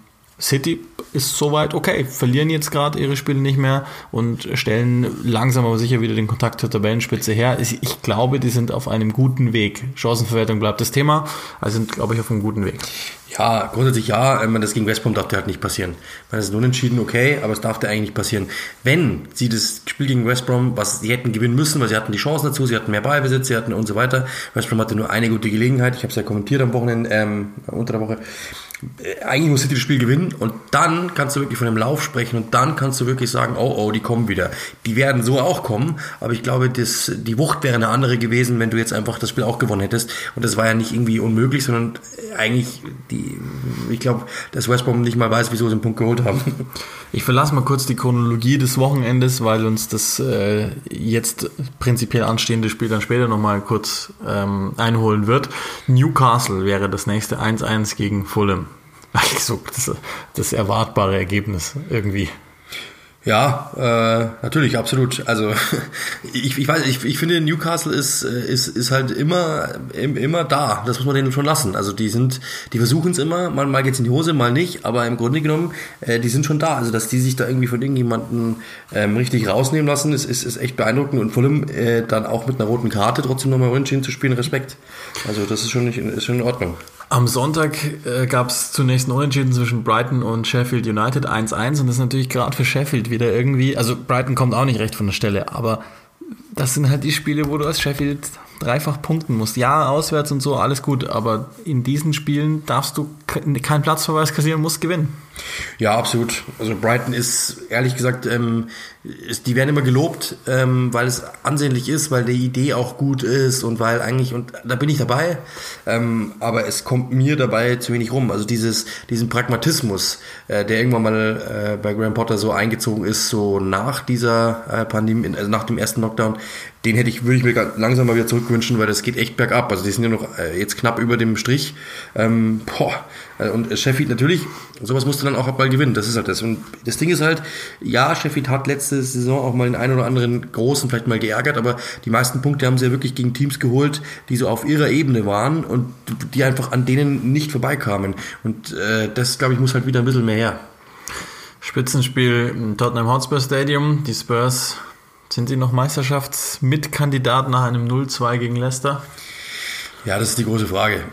[SPEAKER 1] City ist soweit okay, verlieren jetzt gerade ihre Spiele nicht mehr und stellen langsam aber sicher wieder den Kontakt zur Tabellenspitze her. Ich glaube, die sind auf einem guten Weg. Chancenverwertung bleibt das Thema, also sind, glaube ich, auf einem guten Weg.
[SPEAKER 2] Ja, grundsätzlich ja. Das gegen West Brom darf der halt nicht passieren. Man ist unentschieden, okay, aber es darf der eigentlich nicht passieren. Wenn sie das Spiel gegen West Brom, was sie hätten gewinnen müssen, weil sie hatten die Chancen dazu, sie hatten mehr Ballbesitz, sie hatten und so weiter. West Brom hatte nur eine gute Gelegenheit. Ich habe es ja kommentiert am Wochenende, ähm, unter der Woche. Äh, eigentlich muss City das Spiel gewinnen und dann kannst du wirklich von dem Lauf sprechen und dann kannst du wirklich sagen, oh oh, die kommen wieder. Die werden so auch kommen, aber ich glaube, das, die Wucht wäre eine andere gewesen, wenn du jetzt einfach das Spiel auch gewonnen hättest und das war ja nicht irgendwie unmöglich, sondern eigentlich die, ich glaube, dass West Brom nicht mal weiß, wieso sie den Punkt geholt haben.
[SPEAKER 1] Ich verlasse mal kurz die Chronologie des Wochenendes, weil uns das äh, jetzt prinzipiell anstehende Spiel dann später nochmal kurz ähm, einholen wird. Newcastle wäre das nächste 1-1 gegen Fulham. Eigentlich so das, das erwartbare Ergebnis irgendwie.
[SPEAKER 2] Ja, äh, natürlich, absolut. Also ich, ich weiß, ich, ich finde Newcastle ist, ist, ist halt immer, immer da. Das muss man denen schon lassen. Also die sind, die versuchen es immer, mal, mal geht's in die Hose, mal nicht, aber im Grunde genommen, äh, die sind schon da. Also dass die sich da irgendwie von irgendjemandem ähm, richtig rausnehmen lassen, ist, ist, ist echt beeindruckend und vor allem äh, dann auch mit einer roten Karte trotzdem nochmal unentschieden zu spielen, Respekt. Also das ist schon, nicht, ist schon in Ordnung.
[SPEAKER 1] Am Sonntag äh, gab es zunächst ein Unentschieden zwischen Brighton und Sheffield United 1-1 und das ist natürlich gerade für Sheffield wieder irgendwie, also Brighton kommt auch nicht recht von der Stelle, aber das sind halt die Spiele, wo du als Sheffield dreifach punkten musst. Ja, auswärts und so, alles gut, aber in diesen Spielen darfst du keinen Platzverweis kassieren, musst gewinnen.
[SPEAKER 2] Ja, absolut. Also Brighton ist, ehrlich gesagt, ähm, ist, die werden immer gelobt, ähm, weil es ansehnlich ist, weil die Idee auch gut ist und weil eigentlich, und da bin ich dabei, ähm, aber es kommt mir dabei zu wenig rum. Also dieses, diesen Pragmatismus, äh, der irgendwann mal äh, bei Graham Potter so eingezogen ist, so nach dieser äh, Pandemie, also nach dem ersten Lockdown, den hätte ich, würde ich mir langsam mal wieder zurückwünschen, weil das geht echt bergab. Also die sind ja noch äh, jetzt knapp über dem Strich. Ähm, boah. Äh, und Sheffield natürlich, sowas musst du dann auch mal gewinnen. Das ist halt das. Und das Ding ist halt, ja, Sheffield hat letzte Saison auch mal den einen oder anderen großen vielleicht mal geärgert, aber die meisten Punkte haben sie ja wirklich gegen Teams geholt, die so auf ihrer Ebene waren und die einfach an denen nicht vorbeikamen. Und äh, das, glaube ich, muss halt wieder ein bisschen mehr her.
[SPEAKER 1] Spitzenspiel im Tottenham Hotspur Stadium. Die Spurs sind Sie noch Meisterschaftsmitkandidat nach einem 0-2 gegen Leicester?
[SPEAKER 2] Ja, das ist die große Frage.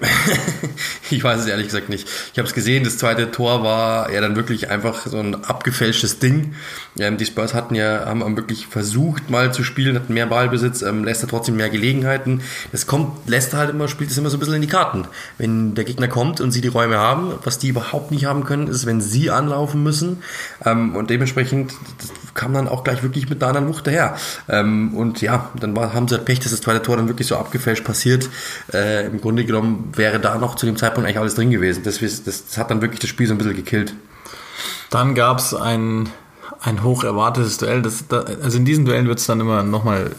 [SPEAKER 2] ich weiß es ehrlich gesagt nicht. Ich habe es gesehen, das zweite Tor war ja dann wirklich einfach so ein abgefälschtes Ding. Ähm, die Spurs hatten ja, haben wirklich versucht mal zu spielen, hatten mehr Ballbesitz, ähm, Leicester trotzdem mehr Gelegenheiten. Das kommt, Leicester halt immer, spielt es immer so ein bisschen in die Karten. Wenn der Gegner kommt und sie die Räume haben, was die überhaupt nicht haben können, ist, wenn sie anlaufen müssen. Ähm, und dementsprechend kam dann auch gleich wirklich mit einer anderen Wucht daher. Ähm, und ja, dann war, haben sie halt Pech, dass das zweite Tor dann wirklich so abgefälscht passiert. Äh, Im Grunde genommen wäre da noch zu dem Zeitpunkt eigentlich alles drin gewesen. Das, das, das hat dann wirklich das Spiel so ein bisschen gekillt.
[SPEAKER 1] Dann gab es ein, ein hoch erwartetes Duell. Das, da, also in diesen Duellen wird es dann immer nochmal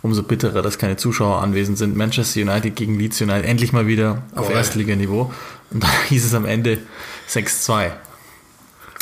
[SPEAKER 1] umso bitterer, dass keine Zuschauer anwesend sind. Manchester United gegen Leeds United endlich mal wieder auf oh, Erstliganiveau. Und da hieß es am Ende 6-2.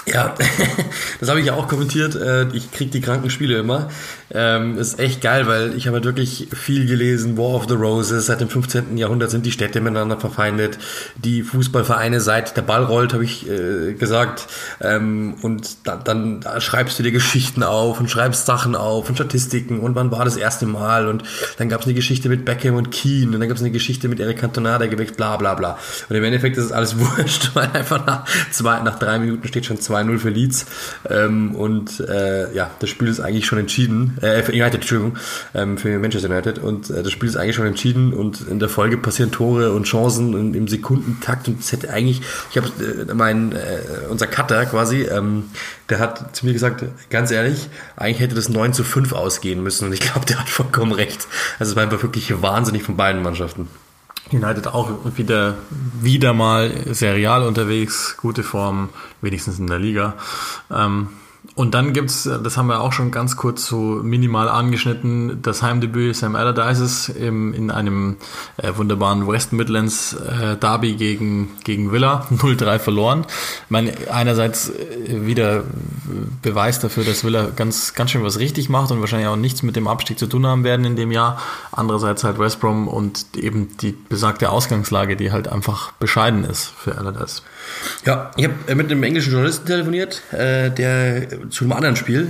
[SPEAKER 2] Ja, das habe ich ja auch kommentiert. Äh, ich kriege die kranken Spiele immer. Ähm, ist echt geil, weil ich habe halt wirklich viel gelesen. War of the Roses, seit dem 15. Jahrhundert sind die Städte miteinander verfeindet. Die Fußballvereine seit der Ball rollt, habe ich äh, gesagt. Ähm, und dann, dann da schreibst du dir Geschichten auf und schreibst Sachen auf und Statistiken und wann war das erste Mal. Und dann gab es eine Geschichte mit Beckham und Keane und dann gab es eine Geschichte mit Eric Cantona, der geweckt, bla bla bla. Und im Endeffekt ist es alles wurscht, weil einfach nach, zwei, nach drei Minuten steht schon 2-0 für Leeds. Ähm, und äh, ja, das Spiel ist eigentlich schon entschieden äh, für United, Entschuldigung, ähm, für Manchester United. Und äh, das Spiel ist eigentlich schon entschieden und in der Folge passieren Tore und Chancen in, im Sekundentakt und es hätte eigentlich, ich habe äh, mein, äh, unser Cutter quasi, ähm, der hat zu mir gesagt, ganz ehrlich, eigentlich hätte das 9 zu 5 ausgehen müssen und ich glaube, der hat vollkommen recht. Also es war einfach wirklich wahnsinnig von beiden Mannschaften.
[SPEAKER 1] United auch wieder, wieder mal serial unterwegs, gute Form, wenigstens in der Liga. Ähm, und dann gibt's, das haben wir auch schon ganz kurz so minimal angeschnitten, das Heimdebüt Sam Allardyces im, in einem äh, wunderbaren West Midlands äh, Derby gegen, gegen Villa, 0-3 verloren. Ich meine, einerseits äh, wieder Beweis dafür, dass Villa ganz, ganz schön was richtig macht und wahrscheinlich auch nichts mit dem Abstieg zu tun haben werden in dem Jahr. Andererseits halt West Brom und eben die besagte Ausgangslage, die halt einfach bescheiden ist für Allardyce.
[SPEAKER 2] Ja, ich habe äh, mit einem englischen Journalisten telefoniert, äh, der zu einem anderen Spiel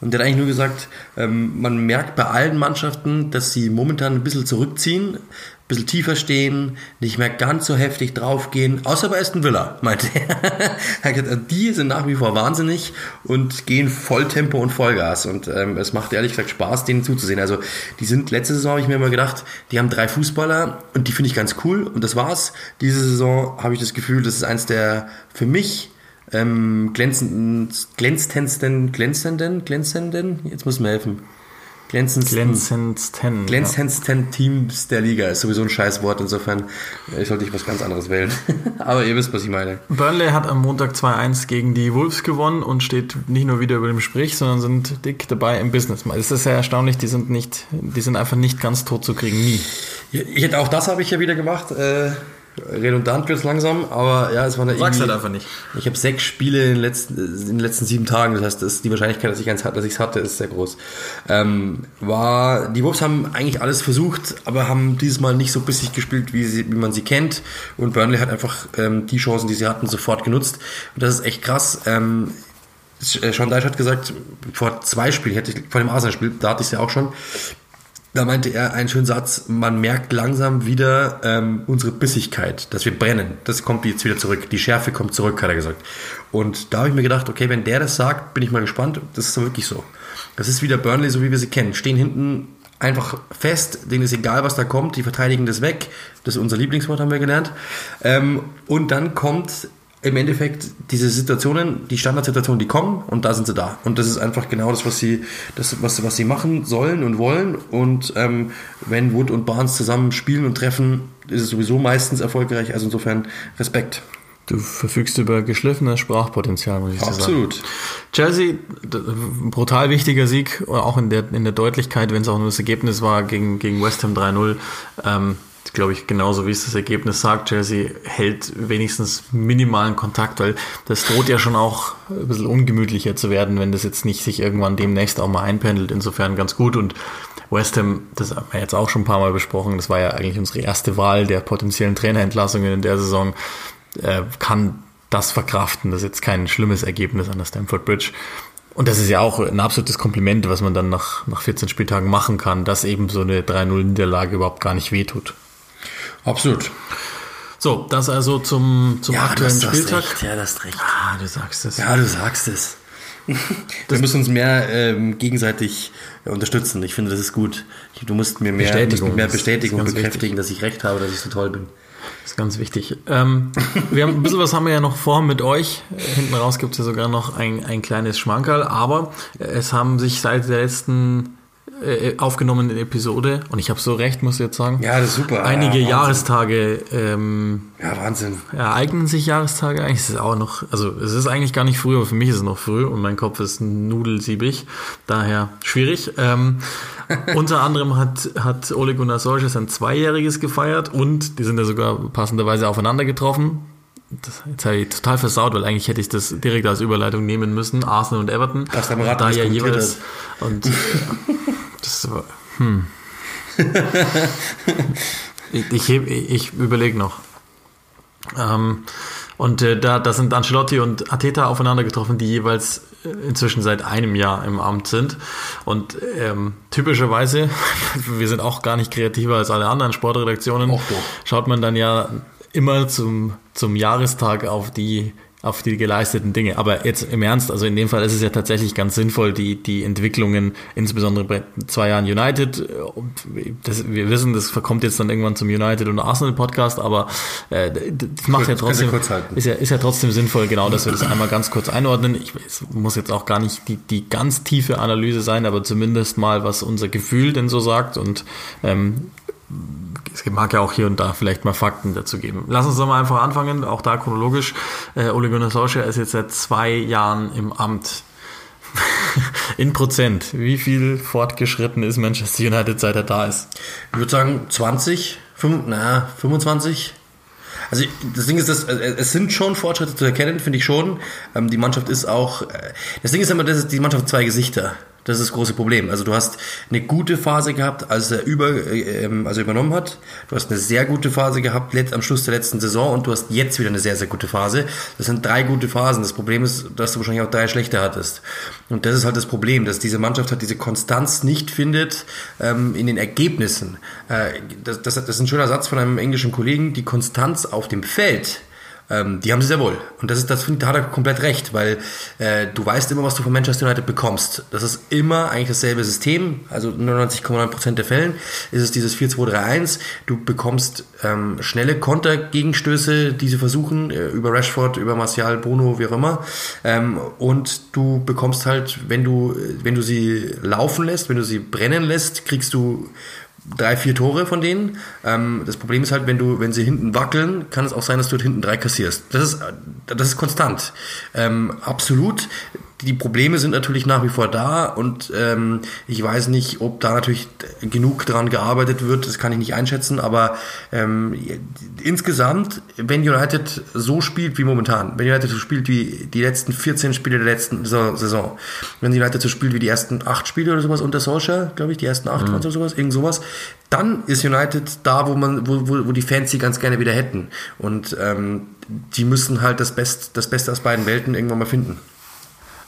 [SPEAKER 2] und der hat eigentlich nur gesagt, ähm, man merkt bei allen Mannschaften, dass sie momentan ein bisschen zurückziehen, bisschen tiefer stehen, nicht mehr ganz so heftig draufgehen, außer bei Aston Villa, meinte er. die sind nach wie vor wahnsinnig und gehen Volltempo und Vollgas. Und ähm, es macht ehrlich gesagt Spaß, denen zuzusehen. Also die sind, letzte Saison habe ich mir immer gedacht, die haben drei Fußballer und die finde ich ganz cool und das war's. Diese Saison habe ich das Gefühl, das ist eins der für mich ähm, glänzenden, glänzendsten, glänzenden, glänzenden, jetzt muss mir helfen glänzendsten, glänzendsten, glänzendsten ja. Teams der Liga. Ist sowieso ein scheiß Wort, insofern ich sollte ich was ganz anderes wählen. Aber ihr wisst, was ich meine.
[SPEAKER 1] Burnley hat am Montag 2-1 gegen die Wolves gewonnen und steht nicht nur wieder über dem Sprich, sondern sind dick dabei im Business. Es ist sehr erstaunlich, die sind nicht, die sind einfach nicht ganz tot zu kriegen, nie.
[SPEAKER 2] Ich auch das habe ich ja wieder gemacht. Äh redundant wird es langsam, aber ja, es war eine
[SPEAKER 1] Sag's halt einfach nicht.
[SPEAKER 2] Ich habe sechs Spiele in den, letzten, in den letzten sieben Tagen, das heißt, das, die Wahrscheinlichkeit, dass ich eins hatte, dass ich es hatte, ist sehr groß. Ähm, war, die Wolves haben eigentlich alles versucht, aber haben dieses Mal nicht so bissig gespielt, wie, sie, wie man sie kennt. Und Burnley hat einfach ähm, die Chancen, die sie hatten, sofort genutzt. Und das ist echt krass. Ähm, Sean Deich hat gesagt, vor zwei Spielen, hätte ich, vor dem Arsenal-Spiel, da hatte ich es ja auch schon, da meinte er einen schönen Satz, man merkt langsam wieder ähm, unsere Bissigkeit, dass wir brennen. Das kommt jetzt wieder zurück. Die Schärfe kommt zurück, hat er gesagt. Und da habe ich mir gedacht, okay, wenn der das sagt, bin ich mal gespannt. Das ist wirklich so. Das ist wieder Burnley, so wie wir sie kennen. Stehen hinten einfach fest, denen ist egal, was da kommt, die verteidigen das weg. Das ist unser Lieblingswort, haben wir gelernt. Ähm, und dann kommt im Endeffekt diese Situationen, die Standardsituationen, die kommen und da sind sie da. Und das ist einfach genau das, was sie, das, was, was sie machen sollen und wollen. Und ähm, wenn Wood und Barnes zusammen spielen und treffen, ist es sowieso meistens erfolgreich. Also insofern Respekt.
[SPEAKER 1] Du verfügst über geschliffenes Sprachpotenzial, muss ich
[SPEAKER 2] Absolut.
[SPEAKER 1] sagen. Chelsea, brutal wichtiger Sieg, auch in der, in der Deutlichkeit, wenn es auch nur das Ergebnis war gegen, gegen West Ham 3-0. Ähm, glaube ich, genauso wie es das Ergebnis sagt. Chelsea hält wenigstens minimalen Kontakt, weil das droht ja schon auch ein bisschen ungemütlicher zu werden, wenn das jetzt nicht sich irgendwann demnächst auch mal einpendelt. Insofern ganz gut. Und West Ham, das haben wir jetzt auch schon ein paar Mal besprochen, das war ja eigentlich unsere erste Wahl der potenziellen Trainerentlassungen in der Saison, äh, kann das verkraften. Das ist jetzt kein schlimmes Ergebnis an der Stamford Bridge. Und das ist ja auch ein absolutes Kompliment, was man dann nach, nach 14 Spieltagen machen kann, dass eben so eine 3-0-Niederlage überhaupt gar nicht wehtut.
[SPEAKER 2] Absolut.
[SPEAKER 1] So, das also zum, zum
[SPEAKER 2] ja,
[SPEAKER 1] aktuellen
[SPEAKER 2] das,
[SPEAKER 1] Spieltag.
[SPEAKER 2] Recht. Ja, das recht.
[SPEAKER 1] Ah, du sagst es.
[SPEAKER 2] Ja, du sagst es. Wir müssen uns mehr ähm, gegenseitig unterstützen. Ich finde, das ist gut. Du musst mir mehr
[SPEAKER 1] Bestätigung,
[SPEAKER 2] mehr Bestätigung bekräftigen, wichtig. dass ich recht habe, dass ich so toll bin.
[SPEAKER 1] Das ist ganz wichtig. Ähm, wir haben ein bisschen was haben wir ja noch vor mit euch. Hinten raus gibt es ja sogar noch ein, ein kleines Schmankerl, aber es haben sich seit der letzten äh, aufgenommenen Episode, und ich habe so recht, muss ich jetzt sagen.
[SPEAKER 2] Ja, das ist super.
[SPEAKER 1] Einige ja, Jahrestage. Ähm,
[SPEAKER 2] ja, Wahnsinn.
[SPEAKER 1] Ereignen sich Jahrestage eigentlich? Es ist auch noch, also es ist eigentlich gar nicht früh, aber für mich ist es noch früh und mein Kopf ist nudelsiebig. Daher schwierig. Ähm, unter anderem hat, hat Ole Gunnar Solskjaer sein Zweijähriges gefeiert und die sind ja sogar passenderweise aufeinander getroffen. Das, jetzt habe ich total versaut, weil eigentlich hätte ich das direkt als Überleitung nehmen müssen. Arsenal und Everton.
[SPEAKER 2] Das haben da ja jeweils.
[SPEAKER 1] Und ja, das war, hm. ich, ich, ich überlege noch. Ähm, und äh, da, da sind Ancelotti und Ateta aufeinander getroffen, die jeweils äh, inzwischen seit einem Jahr im Amt sind. Und ähm, typischerweise, wir sind auch gar nicht kreativer als alle anderen Sportredaktionen, schaut man dann ja immer zum, zum Jahrestag auf die auf die geleisteten Dinge. Aber jetzt im Ernst, also in dem Fall ist es ja tatsächlich ganz sinnvoll, die, die Entwicklungen, insbesondere bei zwei Jahren United, das, wir wissen, das kommt jetzt dann irgendwann zum United und Arsenal Podcast, aber äh, das macht ja trotzdem, ist ja, ist ja trotzdem sinnvoll, genau, dass wir das einmal ganz kurz einordnen. Ich, es muss jetzt auch gar nicht die, die ganz tiefe Analyse sein, aber zumindest mal, was unser Gefühl denn so sagt und ähm, es mag ja auch hier und da vielleicht mal Fakten dazu geben. Lass uns doch mal einfach anfangen, auch da chronologisch. Äh, Ole Gunnar Solskjaer ist jetzt seit zwei Jahren im Amt. in Prozent, wie viel fortgeschritten ist Manchester United, seit er da ist?
[SPEAKER 2] Ich würde sagen 20, 5, na, 25. Also das Ding ist, dass, äh, es sind schon Fortschritte zu erkennen, finde ich schon. Ähm, die Mannschaft ist auch. Äh, das Ding ist immer, dass die Mannschaft hat zwei Gesichter. Das ist das große Problem. Also du hast eine gute Phase gehabt, als er über, äh, ähm, also übernommen hat. Du hast eine sehr gute Phase gehabt am Schluss der letzten Saison und du hast jetzt wieder eine sehr, sehr gute Phase. Das sind drei gute Phasen. Das Problem ist, dass du wahrscheinlich auch drei schlechte hattest. Und das ist halt das Problem, dass diese Mannschaft halt diese Konstanz nicht findet ähm, in den Ergebnissen. Äh, das, das, das ist ein schöner Satz von einem englischen Kollegen. Die Konstanz auf dem Feld ähm, die haben sie sehr wohl. Und das ist, das da hat er komplett recht, weil äh, du weißt immer, was du von Manchester United bekommst. Das ist immer eigentlich dasselbe System. Also 99,9% der Fällen ist es dieses 4-2-3-1. Du bekommst ähm, schnelle Kontergegenstöße, die sie versuchen, äh, über Rashford, über Martial, Bruno, wie auch immer. Ähm, und du bekommst halt, wenn du, wenn du sie laufen lässt, wenn du sie brennen lässt, kriegst du drei, vier Tore von denen. Ähm, das Problem ist halt, wenn du, wenn sie hinten wackeln, kann es auch sein, dass du hinten drei kassierst. Das ist, das ist konstant. Ähm, absolut die Probleme sind natürlich nach wie vor da und ähm, ich weiß nicht, ob da natürlich genug dran gearbeitet wird, das kann ich nicht einschätzen, aber ähm, insgesamt, wenn United so spielt wie momentan, wenn United so spielt wie die letzten 14 Spiele der letzten Saison, wenn United so spielt wie die ersten acht Spiele oder sowas unter Solskjaer, glaube ich, die ersten acht mhm. oder sowas, irgend sowas, dann ist United da, wo man, wo, wo, wo die Fans sie ganz gerne wieder hätten und ähm, die müssen halt das, Best, das Beste aus beiden Welten irgendwann mal finden.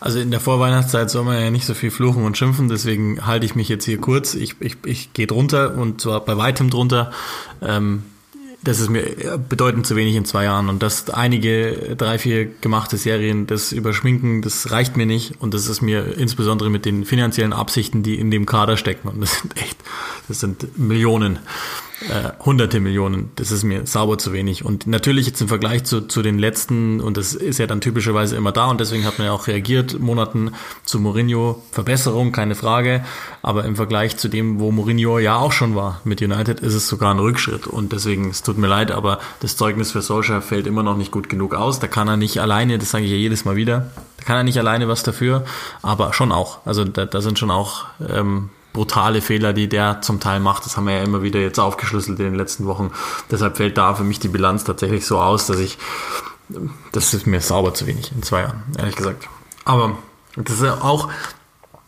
[SPEAKER 1] Also in der Vorweihnachtszeit soll man ja nicht so viel fluchen und schimpfen, deswegen halte ich mich jetzt hier kurz. Ich, ich, ich gehe drunter und zwar bei weitem drunter. Ähm, das ist mir bedeutend zu wenig in zwei Jahren. Und das einige, drei, vier gemachte Serien, das Überschminken, das reicht mir nicht. Und das ist mir insbesondere mit den finanziellen Absichten, die in dem Kader stecken. Und das sind echt, das sind Millionen äh, hunderte Millionen. Das ist mir sauber zu wenig. Und natürlich jetzt im Vergleich zu, zu den letzten, und das ist ja dann typischerweise immer da, und deswegen hat man ja auch reagiert, Monaten zu Mourinho, Verbesserung, keine Frage. Aber im Vergleich zu dem, wo Mourinho ja auch schon war mit United, ist es sogar ein Rückschritt. Und deswegen, es tut mir leid, aber das Zeugnis für Solskjaer fällt immer noch nicht gut genug aus. Da kann er nicht alleine, das sage ich ja jedes Mal wieder, da kann er nicht alleine was dafür, aber schon auch. Also da, da sind schon auch ähm, brutale Fehler, die der zum Teil macht. Das haben wir ja immer wieder jetzt aufgeschlüsselt in den letzten Wochen. Deshalb fällt da für mich die Bilanz tatsächlich so aus, dass ich, das ist mir sauber zu wenig in zwei Jahren, ehrlich gesagt. Aber das ist ja auch,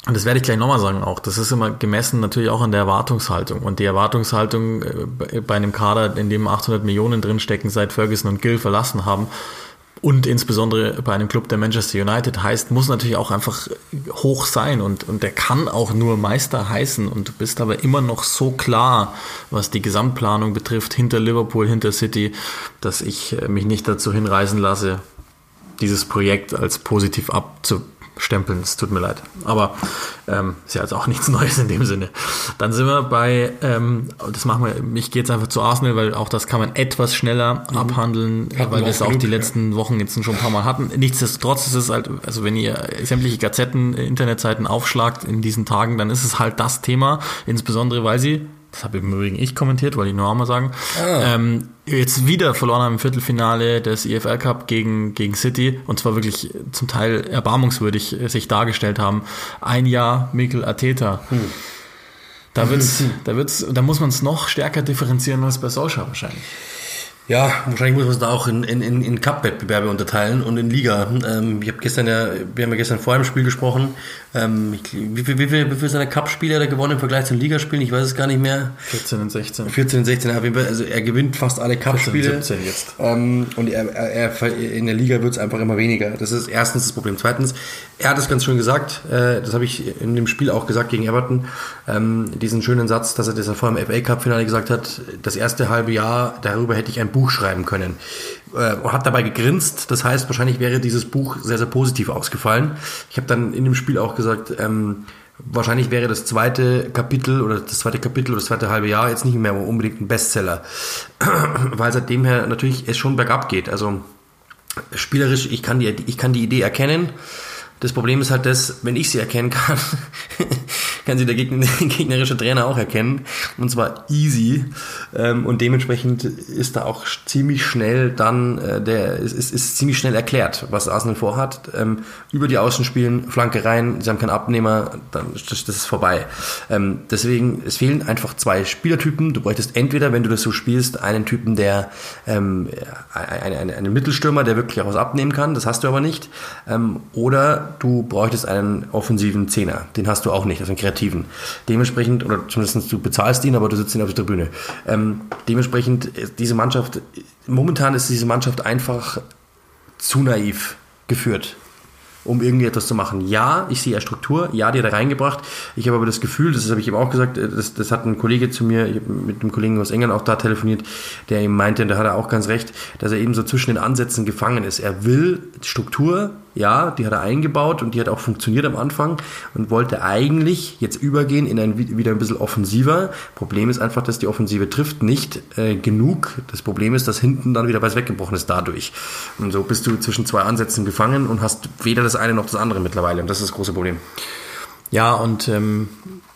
[SPEAKER 1] und das werde ich gleich nochmal sagen auch, das ist immer gemessen natürlich auch an der Erwartungshaltung. Und die Erwartungshaltung äh, bei einem Kader, in dem 800 Millionen drinstecken, seit Ferguson und Gill verlassen haben, und insbesondere bei einem Club, der Manchester United heißt, muss natürlich auch einfach hoch sein. Und, und der kann auch nur Meister heißen. Und du bist aber immer noch so klar, was die Gesamtplanung betrifft, hinter Liverpool, hinter City, dass ich mich nicht dazu hinreißen lasse, dieses Projekt als positiv abzu stempeln. Es tut mir leid. Aber ähm, ist ja jetzt auch nichts Neues in dem Sinne. Dann sind wir bei, ähm, das machen wir, ich gehe jetzt einfach zu Arsenal, weil auch das kann man etwas schneller mhm. abhandeln, hatten weil wir es auch die letzten Wochen jetzt schon ein paar Mal hatten. Nichtsdestotrotz ist es halt, also wenn ihr sämtliche Gazetten, Internetseiten aufschlagt in diesen Tagen, dann ist es halt das Thema, insbesondere weil sie das habe im Übrigen ich kommentiert, wollte ich nur auch mal sagen, ah. ähm, jetzt wieder verloren haben im Viertelfinale des EFL Cup gegen, gegen City und zwar wirklich zum Teil erbarmungswürdig sich dargestellt haben. Ein Jahr Mikel Arteta. Hm. Da, wird's, da, wird's, da muss man es noch stärker differenzieren als bei Solskjaer wahrscheinlich.
[SPEAKER 2] Ja, wahrscheinlich muss man es da auch in, in, in Cup-Wettbewerbe unterteilen und in Liga. Ähm, ich habe gestern ja, wir haben ja gestern vor dem Spiel gesprochen. Ähm, ich, wie viel, wie viel, wie viel seine Cup-Spiele hat er gewonnen im Vergleich zu den Ligaspielen? Ich weiß es gar nicht mehr.
[SPEAKER 1] 14 und 16.
[SPEAKER 2] 14 und 16, auf jeden Fall. Also er gewinnt fast alle Cup-Spiele. 17 jetzt. Ähm, und er, er, er, in der Liga wird es einfach immer weniger. Das ist erstens das Problem. Zweitens, er hat es ganz schön gesagt, äh, das habe ich in dem Spiel auch gesagt gegen Everton, ähm, diesen schönen Satz, dass er das vor dem FA Cup-Finale gesagt hat, das erste halbe Jahr, darüber hätte ich ein Buch schreiben können. Äh, und hat dabei gegrinst. Das heißt, wahrscheinlich wäre dieses Buch sehr, sehr positiv ausgefallen. Ich habe dann in dem Spiel auch gesagt, ähm, wahrscheinlich wäre das zweite Kapitel oder das zweite Kapitel oder das zweite halbe Jahr jetzt nicht mehr unbedingt ein Bestseller. Weil seitdem her natürlich es schon bergab geht. Also spielerisch, ich kann die, ich kann die Idee erkennen. Das Problem ist halt das, wenn ich sie erkennen kann, kann sich der, Gegner, der gegnerische Trainer auch erkennen. Und zwar easy. Ähm, und dementsprechend ist da auch ziemlich schnell dann, äh, der ist, ist, ist ziemlich schnell erklärt, was Arsenal vorhat. Ähm, über die Außen spielen, Flanke rein, sie haben keinen Abnehmer, dann das, das ist vorbei. Ähm, deswegen, es fehlen einfach zwei Spielertypen. Du bräuchtest entweder, wenn du das so spielst, einen Typen, der ähm, einen, einen, Mittelstürmer, der wirklich auch was abnehmen kann, das hast du aber nicht. Oder du bräuchtest einen offensiven Zehner, den hast du auch nicht, also einen kreativen. Dementsprechend, oder zumindest du bezahlst ihn, aber du sitzt ihn auf der Tribüne. Ähm, dementsprechend, diese Mannschaft, momentan ist diese Mannschaft einfach zu naiv geführt um irgendwie etwas zu machen. Ja, ich sehe ja Struktur, ja, die hat er reingebracht. Ich habe aber das Gefühl, das habe ich eben auch gesagt, äh, das, das hat ein Kollege zu mir, ich habe mit einem Kollegen aus England auch da telefoniert, der ihm meinte, und da hat er auch ganz recht, dass er eben so zwischen den Ansätzen gefangen ist. Er will Struktur, ja, die hat er eingebaut und die hat auch funktioniert am Anfang und wollte eigentlich jetzt übergehen in ein wieder ein bisschen offensiver. Problem ist einfach, dass die Offensive trifft nicht äh, genug. Das Problem ist, dass hinten dann wieder was weggebrochen ist dadurch. Und so bist du zwischen zwei Ansätzen gefangen und hast weder das eine noch das andere mittlerweile. Und das ist das große Problem.
[SPEAKER 1] Ja, und ähm,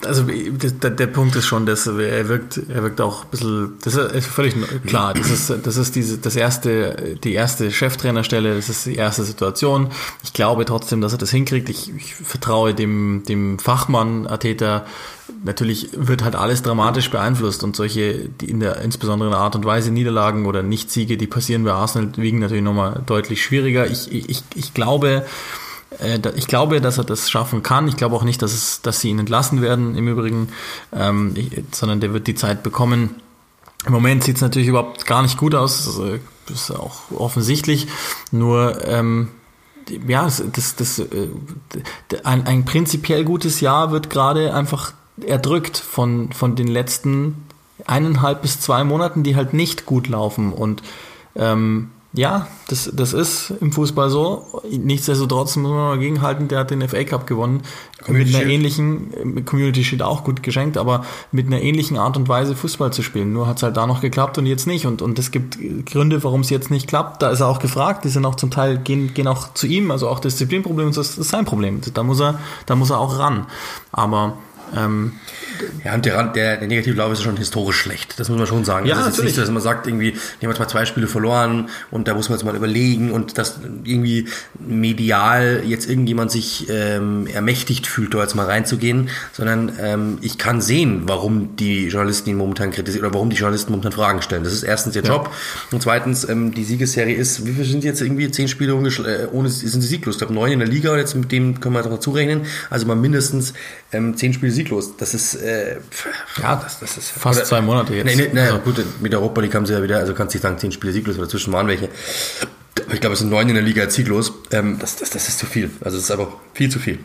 [SPEAKER 1] also der, der Punkt ist schon, dass er wirkt, er wirkt auch ein bisschen, das ist völlig klar, das ist, das ist diese, das erste, die erste Cheftrainerstelle, das ist die erste Situation. Ich glaube trotzdem, dass er das hinkriegt. Ich, ich vertraue dem, dem Fachmann Ateta. Natürlich wird halt alles dramatisch beeinflusst und solche, die in der, insbesondere in der Art und Weise Niederlagen oder Nicht-Siege, die passieren bei Arsenal, wiegen natürlich nochmal deutlich schwieriger. Ich, ich, ich glaube, äh, ich glaube, dass er das schaffen kann. Ich glaube auch nicht, dass, es, dass sie ihn entlassen werden, im Übrigen, ähm, sondern der wird die Zeit bekommen. Im Moment sieht es natürlich überhaupt gar nicht gut aus. Also, das ist auch offensichtlich. Nur, ähm, ja, das, das, das, äh, ein, ein prinzipiell gutes Jahr wird gerade einfach erdrückt von, von den letzten eineinhalb bis zwei Monaten, die halt nicht gut laufen. Und ähm, ja, das, das ist im Fußball so. Nichtsdestotrotz muss man mal gegenhalten, der hat den FA Cup gewonnen. Community mit einer ähnlichen, Community Shield auch gut geschenkt, aber mit einer ähnlichen Art und Weise Fußball zu spielen. Nur hat es halt da noch geklappt und jetzt nicht. Und, und es gibt Gründe, warum es jetzt nicht klappt. Da ist er auch gefragt. Die sind auch zum Teil, gehen, gehen auch zu ihm. Also auch Disziplinproblem das ist sein Problem. Da muss er, da muss er auch ran. Aber ähm,
[SPEAKER 2] ja, und der, der, der Negativlauf ist schon historisch schlecht. Das muss man schon sagen.
[SPEAKER 1] Ja,
[SPEAKER 2] das
[SPEAKER 1] ist natürlich.
[SPEAKER 2] nicht so, dass man sagt, irgendwie, die haben zwar zwei Spiele verloren und da muss man jetzt mal überlegen und dass irgendwie medial jetzt irgendjemand sich ähm, ermächtigt fühlt, da jetzt mal reinzugehen, sondern ähm, ich kann sehen, warum die Journalisten ihn momentan kritisieren oder warum die Journalisten momentan Fragen stellen. Das ist erstens ihr ja. Job und zweitens, ähm, die Siegesserie ist, wie viel sind jetzt irgendwie zehn Spiele ohne, äh, sind sie sieglos? Ich glaube neun in der Liga und jetzt mit dem können wir dazu rechnen. Also mal mindestens ähm, zehn Spiele sieglos. Das ist äh,
[SPEAKER 1] ja, das, das ist fast oder, zwei Monate jetzt.
[SPEAKER 2] Nee, nee, nee, also. gut, mit Europa, die kamen sie ja wieder, also kannst du nicht sagen, zehn Spiele sieglos, oder zwischen waren welche. Ich glaube, es sind neun in der Liga sieglos. Ähm, das, das, das ist zu viel. Also es ist einfach viel zu viel.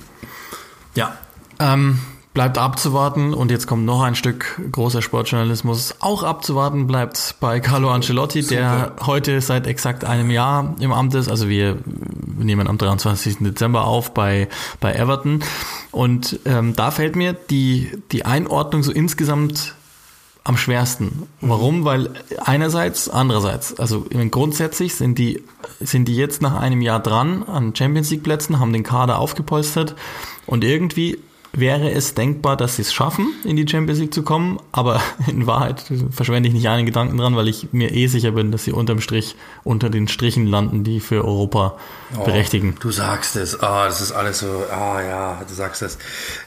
[SPEAKER 1] Ja. Ähm, bleibt abzuwarten und jetzt kommt noch ein Stück großer Sportjournalismus. Auch abzuwarten bleibt bei Carlo Ancelotti, Super. der heute seit exakt einem Jahr im Amt ist. Also wir nehmen am 23. Dezember auf bei, bei Everton. Und ähm, da fällt mir die, die Einordnung so insgesamt am schwersten. Warum? Weil einerseits, andererseits, also grundsätzlich sind die, sind die jetzt nach einem Jahr dran an Champions League Plätzen, haben den Kader aufgepolstert und irgendwie wäre es denkbar, dass sie es schaffen, in die Champions League zu kommen, aber in Wahrheit verschwende ich nicht einen Gedanken dran, weil ich mir eh sicher bin, dass sie unterm Strich unter den Strichen landen, die für Europa oh, berechtigen.
[SPEAKER 2] Du sagst es, ah, oh, das ist alles so, ah oh, ja, du sagst es.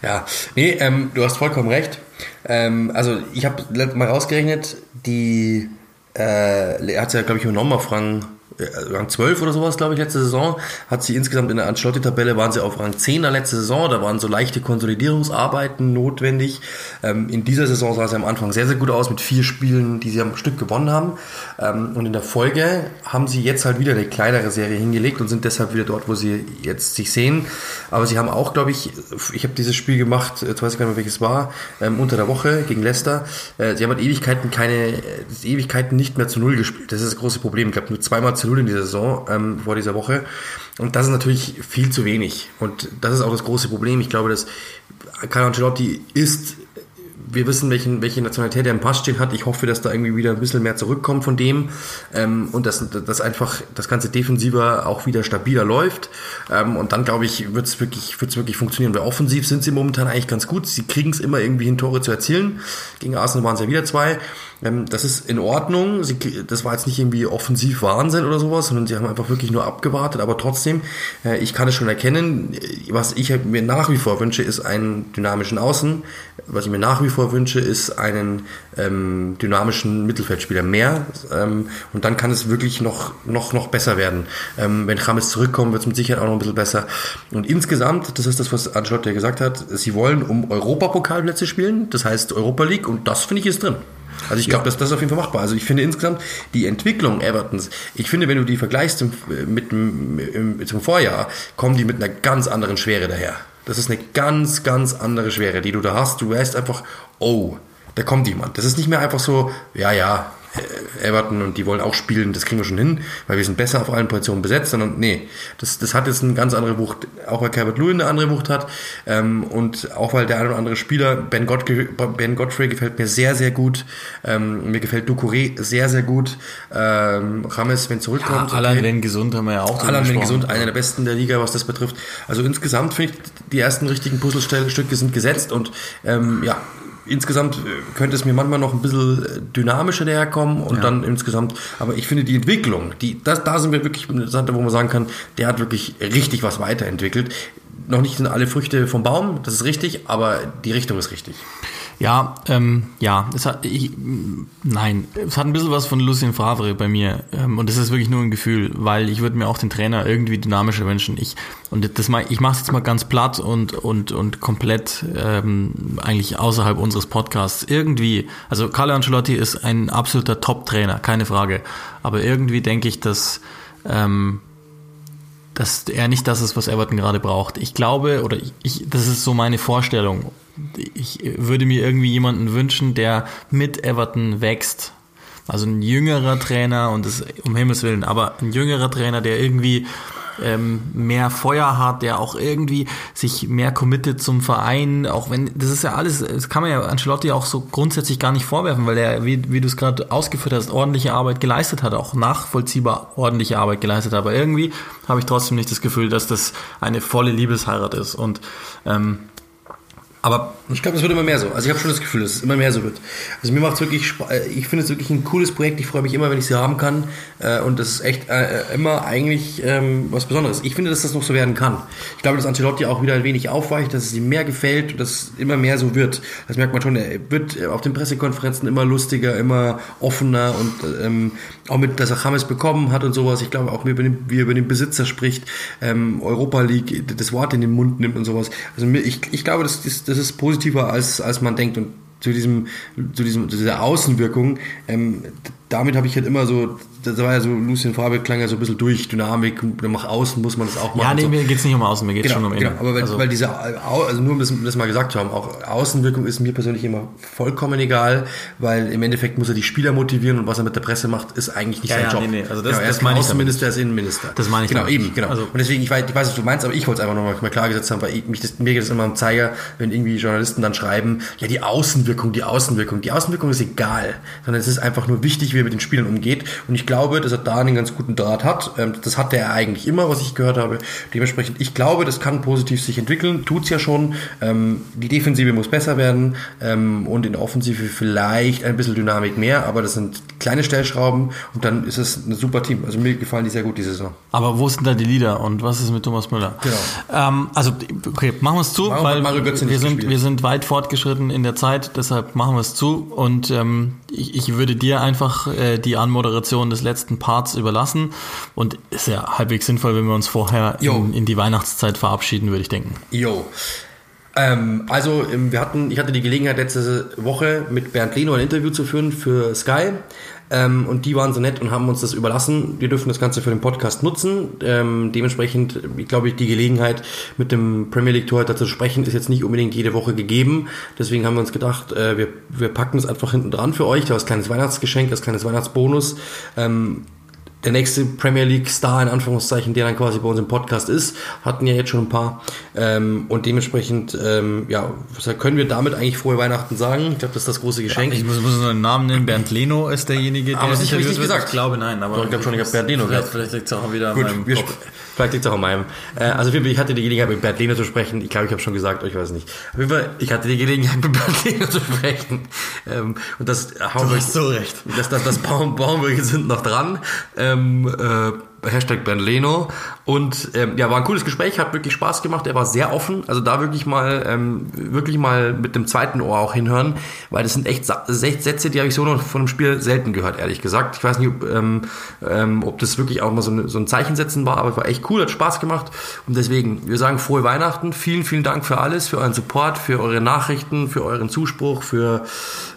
[SPEAKER 2] Ja, nee, ähm, du hast vollkommen recht. Ähm, also ich habe mal rausgerechnet, die, äh, hat ja, glaube ich, übernommen auf Rang äh, Rang 12 oder sowas, glaube ich, letzte Saison. Hat sie insgesamt in der Ancelotti-Tabelle waren sie auf Rang 10 der letzte Saison. Da waren so leichte Konsolidierungsarbeiten notwendig. Ähm, in dieser Saison sah sie am Anfang sehr, sehr gut aus mit vier Spielen, die sie am Stück gewonnen haben. Ähm, und in der Folge haben sie jetzt halt wieder eine kleinere Serie hingelegt und sind deshalb wieder dort, wo sie jetzt sich sehen. Aber sie haben auch, glaube ich, ich habe dieses Spiel gemacht, jetzt weiß ich gar nicht mehr welches war, ähm, unter der Woche gegen Leicester. Äh, sie haben halt Ewigkeiten keine, Ewigkeiten nicht mehr zu Null gespielt. Das ist das große Problem. Ich glaube, nur zweimal 0 in dieser Saison ähm, vor dieser Woche. Und das ist natürlich viel zu wenig. Und das ist auch das große Problem. Ich glaube, dass Carlo Ancelotti ist wir wissen, welchen, welche Nationalität er im Pass stehen hat. Ich hoffe, dass da irgendwie wieder ein bisschen mehr zurückkommt von dem ähm, und dass, dass einfach das ganze Defensiver auch wieder stabiler läuft. Ähm, und dann, glaube ich, wird es wirklich, wird's wirklich funktionieren. Weil offensiv sind sie momentan eigentlich ganz gut. Sie kriegen es immer irgendwie hin, Tore zu erzielen. Gegen Arsenal waren es ja wieder zwei. Ähm, das ist in Ordnung. Sie, das war jetzt nicht irgendwie offensiv Wahnsinn oder sowas, sondern sie haben einfach wirklich nur abgewartet. Aber trotzdem, äh, ich kann es schon erkennen. Was ich mir nach wie vor wünsche, ist einen dynamischen Außen. Was ich mir nach wie vor wünsche, ist einen ähm, dynamischen Mittelfeldspieler mehr. Ähm, und dann kann es wirklich noch, noch, noch besser werden. Ähm, wenn James zurückkommt, wird es mit Sicherheit auch noch ein bisschen besser. Und insgesamt, das ist das, was Ancelotti gesagt hat, sie wollen um Europapokalplätze spielen. Das heißt Europa League. Und das finde ich ist drin. Also ich glaube, ja. dass das auf jeden Fall machbar. Also ich finde insgesamt die Entwicklung Evertons, ich finde, wenn du die vergleichst mit, mit, zum Vorjahr, kommen die mit einer ganz anderen Schwere daher. Das ist eine ganz, ganz andere Schwere, die du da hast. Du weißt einfach, oh, da kommt jemand. Das ist nicht mehr einfach so, ja, ja, äh, Everton und die wollen auch spielen, das kriegen wir schon hin, weil wir sind besser auf allen Positionen besetzt, sondern nee, das, das hat jetzt eine ganz andere Wucht, auch weil Calvert Lewin eine andere Wucht hat ähm, und auch weil der eine oder andere Spieler, Ben, Godfrey, ben Godfrey gefällt mir sehr, sehr gut, ähm, mir gefällt Ducouré sehr, sehr gut, ähm, Rames, wenn zurückkommt.
[SPEAKER 1] Ja, Alan, okay. wenn gesund, haben wir ja auch
[SPEAKER 2] Alan, wenn gesund, einer der besten der Liga, was das betrifft. Also insgesamt finde ich, die ersten richtigen Puzzlestücke sind gesetzt und ähm, ja, insgesamt äh, könnte es mir manchmal noch ein bisschen äh, dynamischer daherkommen und ja. dann insgesamt, aber ich finde die Entwicklung, die, das, da sind wir wirklich interessant, wo man sagen kann, der hat wirklich richtig was weiterentwickelt. Noch nicht sind alle Früchte vom Baum, das ist richtig, aber die Richtung ist richtig.
[SPEAKER 1] Ja, ähm, ja, es hat, ich, nein, es hat ein bisschen was von Lucien Favre bei mir ähm, und das ist wirklich nur ein Gefühl, weil ich würde mir auch den Trainer irgendwie dynamischer wünschen. Ich und das ich mache es jetzt mal ganz platt und und und komplett ähm, eigentlich außerhalb unseres Podcasts. Irgendwie, also Carlo Ancelotti ist ein absoluter Top-Trainer, keine Frage, aber irgendwie denke ich, dass ähm, dass er nicht das ist, was Everton gerade braucht. Ich glaube, oder ich, das ist so meine Vorstellung. Ich würde mir irgendwie jemanden wünschen, der mit Everton wächst. Also ein jüngerer Trainer und das um Himmels Willen, aber ein jüngerer Trainer, der irgendwie ähm, mehr Feuer hat, der auch irgendwie sich mehr committet zum Verein, auch wenn, das ist ja alles, das kann man ja Ancelotti auch so grundsätzlich gar nicht vorwerfen, weil er, wie, wie du es gerade ausgeführt hast, ordentliche Arbeit geleistet hat, auch nachvollziehbar ordentliche Arbeit geleistet hat. Aber irgendwie habe ich trotzdem nicht das Gefühl, dass das eine volle Liebesheirat ist. Und ähm,
[SPEAKER 2] aber ich glaube, es wird immer mehr so. Also ich habe schon das Gefühl, dass es immer mehr so wird. Also mir macht es wirklich, äh, ich finde es wirklich ein cooles Projekt. Ich freue mich immer, wenn ich sie haben kann. Äh, und das ist echt äh, immer eigentlich ähm, was Besonderes. Ich finde, dass das noch so werden kann. Ich glaube, dass Ancelotti auch wieder ein wenig aufweicht, dass es ihm mehr gefällt und dass es immer mehr so wird. Das merkt man schon. Er wird auf den Pressekonferenzen immer lustiger, immer offener und ähm, auch mit, dass er James bekommen hat und sowas. Ich glaube auch, wie er über den, wie er über den Besitzer spricht, ähm, Europa League, das Wort in den Mund nimmt und sowas. Also ich, ich glaube, das ist das ist positiver, als, als man denkt. Und zu diesem, zu diesem, zu dieser Außenwirkung, ähm, damit habe ich halt immer so das war ja so, Lucien Farbe klang ja so ein bisschen durch, Dynamik, nach außen muss man das auch machen.
[SPEAKER 1] Ja, nee, so. mir geht's nicht um Außen, mir geht's
[SPEAKER 2] genau,
[SPEAKER 1] schon um
[SPEAKER 2] Innen. Genau, aber weil, also. weil diese, also nur um das, das mal gesagt zu haben, auch Außenwirkung ist mir persönlich immer vollkommen egal, weil im Endeffekt muss er die Spieler motivieren und was er mit der Presse macht, ist eigentlich nicht ja, sein ja, Job. Nee, nee, also das, genau, er ist das Außenminister, er ist Innenminister.
[SPEAKER 1] Das meine ich
[SPEAKER 2] Genau, eben, genau. Also. Und deswegen, ich weiß, ich weiß, was du meinst, aber ich wollte es einfach nochmal mal klargesetzt haben, weil ich, mich das, mir geht es immer am Zeiger, wenn irgendwie Journalisten dann schreiben, ja, die Außenwirkung, die Außenwirkung. Die Außenwirkung ist egal, sondern es ist einfach nur wichtig, wie er mit den Spielern umgeht. Und ich glaube, dass er da einen ganz guten Draht hat. Ähm, das hatte er eigentlich immer, was ich gehört habe. Dementsprechend, ich glaube, das kann positiv sich entwickeln. Tut's ja schon. Ähm, die Defensive muss besser werden ähm, und in der Offensive vielleicht ein bisschen Dynamik mehr, aber das sind kleine Stellschrauben und dann ist es ein super Team. Also mir gefallen die sehr gut diese Saison.
[SPEAKER 1] Aber wo sind da die Lieder und was ist mit Thomas Müller? Genau. Ähm, also, okay, machen wir es zu, machen weil wir, wir sind, wir sind weit fortgeschritten in der Zeit, deshalb machen wir es zu und ähm, ich, ich würde dir einfach äh, die Anmoderation des letzten Parts überlassen. Und ist ja halbwegs sinnvoll, wenn wir uns vorher in, in, die Weihnachtszeit verabschieden, würde ich denken.
[SPEAKER 2] Jo. Ähm, also, ähm, wir hatten, ich hatte die Gelegenheit, letzte Woche mit Bernd Leno ein Interview zu führen für Sky. Ähm, und die waren so nett und haben uns das überlassen. Wir dürfen das Ganze für den Podcast nutzen. Ähm, dementsprechend, ich glaube, die Gelegenheit, mit dem Premier League Torhüter zu sprechen, ist jetzt nicht unbedingt jede Woche gegeben. Deswegen haben wir uns gedacht, äh, wir, wir packen es einfach hinten dran für euch, als kleines Weihnachtsgeschenk, als kleines Weihnachtsbonus. Ähm, der nächste Premier League Star in Anführungszeichen, der dann quasi bei uns im Podcast ist, hatten ja jetzt schon ein paar ähm, und dementsprechend ähm, ja können wir damit eigentlich frohe Weihnachten sagen. Ich glaube, das ist das große Geschenk.
[SPEAKER 1] Ja, ich muss, muss nur einen Namen nennen. Bernd Leno ist derjenige, der
[SPEAKER 2] aber das
[SPEAKER 1] interviewt
[SPEAKER 2] nicht gesagt.
[SPEAKER 1] Ich glaube nein, aber
[SPEAKER 2] Doch, ich glaube schon, ich habe Bernd Leno
[SPEAKER 1] vielleicht,
[SPEAKER 2] gesagt.
[SPEAKER 1] vielleicht liegt es auch wieder
[SPEAKER 2] Gut,
[SPEAKER 1] an meinem Kopf.
[SPEAKER 2] Vielleicht liegt es auch an meinem. Äh, also ich hatte die Gelegenheit mit Bernd Lehner zu sprechen. Ich glaube, ich habe schon gesagt, ich weiß nicht. Auf jeden Fall, ich hatte die Gelegenheit mit Bernd Lehner zu sprechen. Ähm, und das Hamburg,
[SPEAKER 1] hast so recht.
[SPEAKER 2] Das, das, das Baum, Baumwürge sind noch dran. Ähm, äh, Hashtag Ben Leno. Und ähm, ja, war ein cooles Gespräch, hat wirklich Spaß gemacht. Er war sehr offen. Also da wirklich mal, ähm, wirklich mal mit dem zweiten Ohr auch hinhören, weil das sind echt Sätze, die habe ich so noch von einem Spiel selten gehört, ehrlich gesagt. Ich weiß nicht, ob, ähm, ähm, ob das wirklich auch mal so, eine, so ein Zeichen setzen war, aber es war echt cool, hat Spaß gemacht. Und deswegen, wir sagen frohe Weihnachten. Vielen, vielen Dank für alles, für euren Support, für eure Nachrichten, für euren Zuspruch, für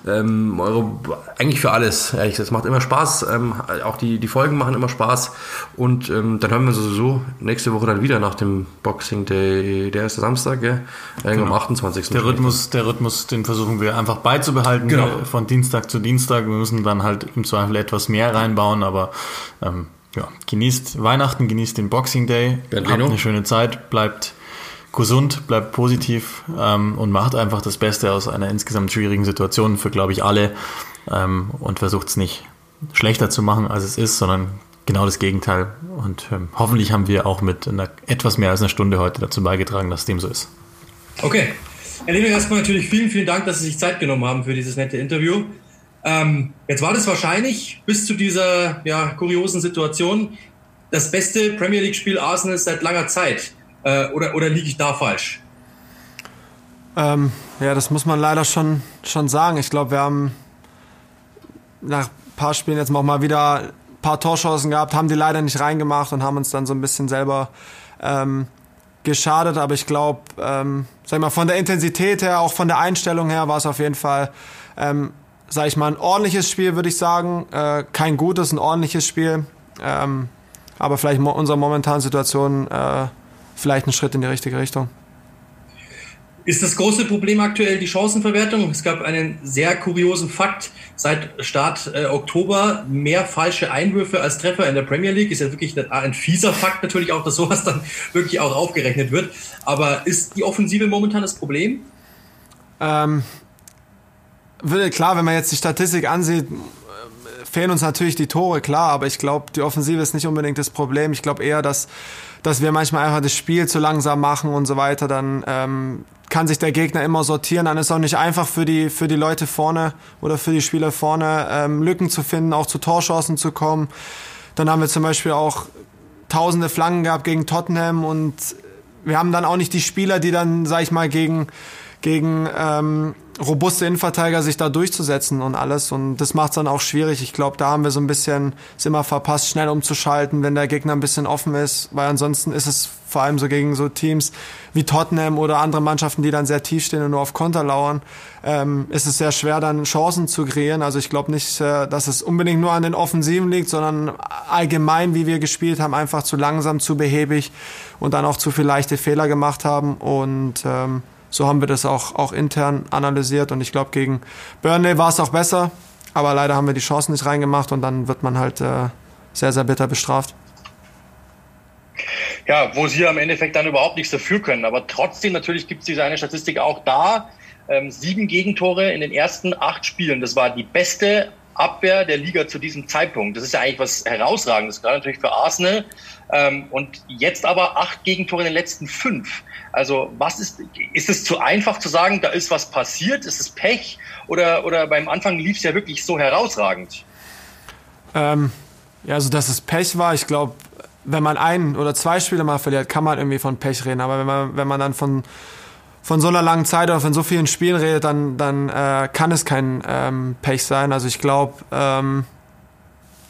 [SPEAKER 2] ähm, eure, eigentlich für alles. Ehrlich gesagt, es macht immer Spaß. Ähm, auch die, die Folgen machen immer Spaß. Und ähm, dann hören wir sowieso nächste Woche dann wieder nach dem Boxing Day, der erste Samstag, gell? Irgendwann am 28.
[SPEAKER 1] Der Rhythmus, der Rhythmus, den versuchen wir einfach beizubehalten
[SPEAKER 2] Genau.
[SPEAKER 1] äh, von Dienstag zu Dienstag. Wir müssen dann halt im Zweifel etwas mehr reinbauen, aber ähm, ja, genießt Weihnachten, genießt den Boxing Day,
[SPEAKER 2] Bernd
[SPEAKER 1] habt
[SPEAKER 2] Leno.
[SPEAKER 1] eine schöne Zeit, bleibt gesund, bleibt positiv ähm, und macht einfach das Beste aus einer insgesamt schwierigen Situation für, glaube ich, alle ähm, und versucht es nicht schlechter zu machen, als es ist, sondern genau das Gegenteil. Und ähm, hoffentlich haben wir auch mit einer, etwas mehr als einer Stunde heute dazu beigetragen, dass dem so ist.
[SPEAKER 3] Okay. Herr Lehner, erstmal natürlich vielen, vielen Dank, dass Sie sich Zeit genommen haben für dieses nette Interview. Ähm, jetzt war das wahrscheinlich bis zu dieser ja, kuriosen Situation das beste Premier League-Spiel Arsenals seit langer Zeit. Äh, oder, oder liege ich da falsch?
[SPEAKER 4] Ähm, ja, das muss man leider schon, schon sagen. Ich glaube, wir haben nach ein paar Spielen jetzt auch mal wieder paar Torchancen gehabt, haben die leider nicht reingemacht und haben uns dann so ein bisschen selber ähm, geschadet. Aber ich glaube, ähm, sag ich mal, von der Intensität her, auch von der Einstellung her, war es auf jeden Fall, ähm, sag ich mal, ein ordentliches Spiel, würde ich sagen. Äh, kein gutes, ein ordentliches Spiel. Ähm, aber vielleicht mo unserer momentanen Situation äh, vielleicht ein Schritt in die richtige Richtung.
[SPEAKER 3] Ist das große Problem aktuell die Chancenverwertung? Es gab einen sehr kuriosen Fakt. Seit Start äh, Oktober mehr falsche Einwürfe als Treffer in der Premier League. Ist ja wirklich ein, ein fieser Fakt natürlich auch, dass sowas dann wirklich auch aufgerechnet wird. Aber ist die Offensive momentan das Problem?
[SPEAKER 4] Ähm, will- klar, wenn man jetzt die Statistik ansieht, äh, fehlen uns natürlich die Tore, klar, aber ich glaube, die Offensive ist nicht unbedingt das Problem. Ich glaube eher, dass, dass wir manchmal einfach das Spiel zu langsam machen und so weiter. Dann ähm, kann sich der Gegner immer sortieren. Dann ist es auch nicht einfach für die, für die Leute vorne oder für die Spieler vorne ähm, Lücken zu finden, auch zu Torchancen zu kommen. Dann haben wir zum Beispiel auch tausende Flanken gehabt gegen Tottenham und wir haben dann auch nicht die Spieler, die dann, sag ich mal, gegen, gegen ähm, robuste Innenverteidiger sich da durchzusetzen und alles. Und das macht es dann auch schwierig. Ich glaube, da haben wir so ein bisschen es immer verpasst, schnell umzuschalten, wenn der Gegner ein bisschen offen ist. Weil ansonsten ist es vor allem so gegen so Teams wie Tottenham oder andere Mannschaften, die dann sehr tief stehen und nur auf Konter lauern, ähm, ist es sehr schwer, dann Chancen zu kreieren. Also ich glaube nicht, äh, dass es unbedingt nur an den Offensiven liegt, sondern allgemein, wie wir gespielt haben, einfach zu langsam, zu behäbig und dann auch zu viel leichte Fehler gemacht haben. Und ähm, so haben wir das auch, auch intern analysiert und ich glaube, gegen Burnley war es auch besser, aber leider haben wir die Chancen nicht reingemacht und dann wird man halt äh, sehr, sehr bitter bestraft.
[SPEAKER 3] Ja, wo sie am Endeffekt dann überhaupt nichts dafür können. Aber trotzdem, natürlich gibt es diese eine Statistik auch da. Ähm, sieben Gegentore in den ersten acht Spielen. Das war die beste Abwehr der Liga zu diesem Zeitpunkt. Das ist ja eigentlich was Herausragendes, gerade natürlich für Arsenal. Ähm, und jetzt aber acht Gegentore in den letzten fünf. Also was ist, ist es zu einfach zu sagen, da ist was passiert? Ist es Pech? Oder, oder beim Anfang lief es ja wirklich so herausragend?
[SPEAKER 4] Ähm, ja, also dass es Pech war, ich glaube, wenn man ein oder zwei Spiele mal verliert, kann man irgendwie von Pech reden. Aber wenn man, wenn man dann von, von so einer langen Zeit oder von so vielen Spielen redet, dann, dann äh, kann es kein ähm, Pech sein. Also ich glaube, ähm,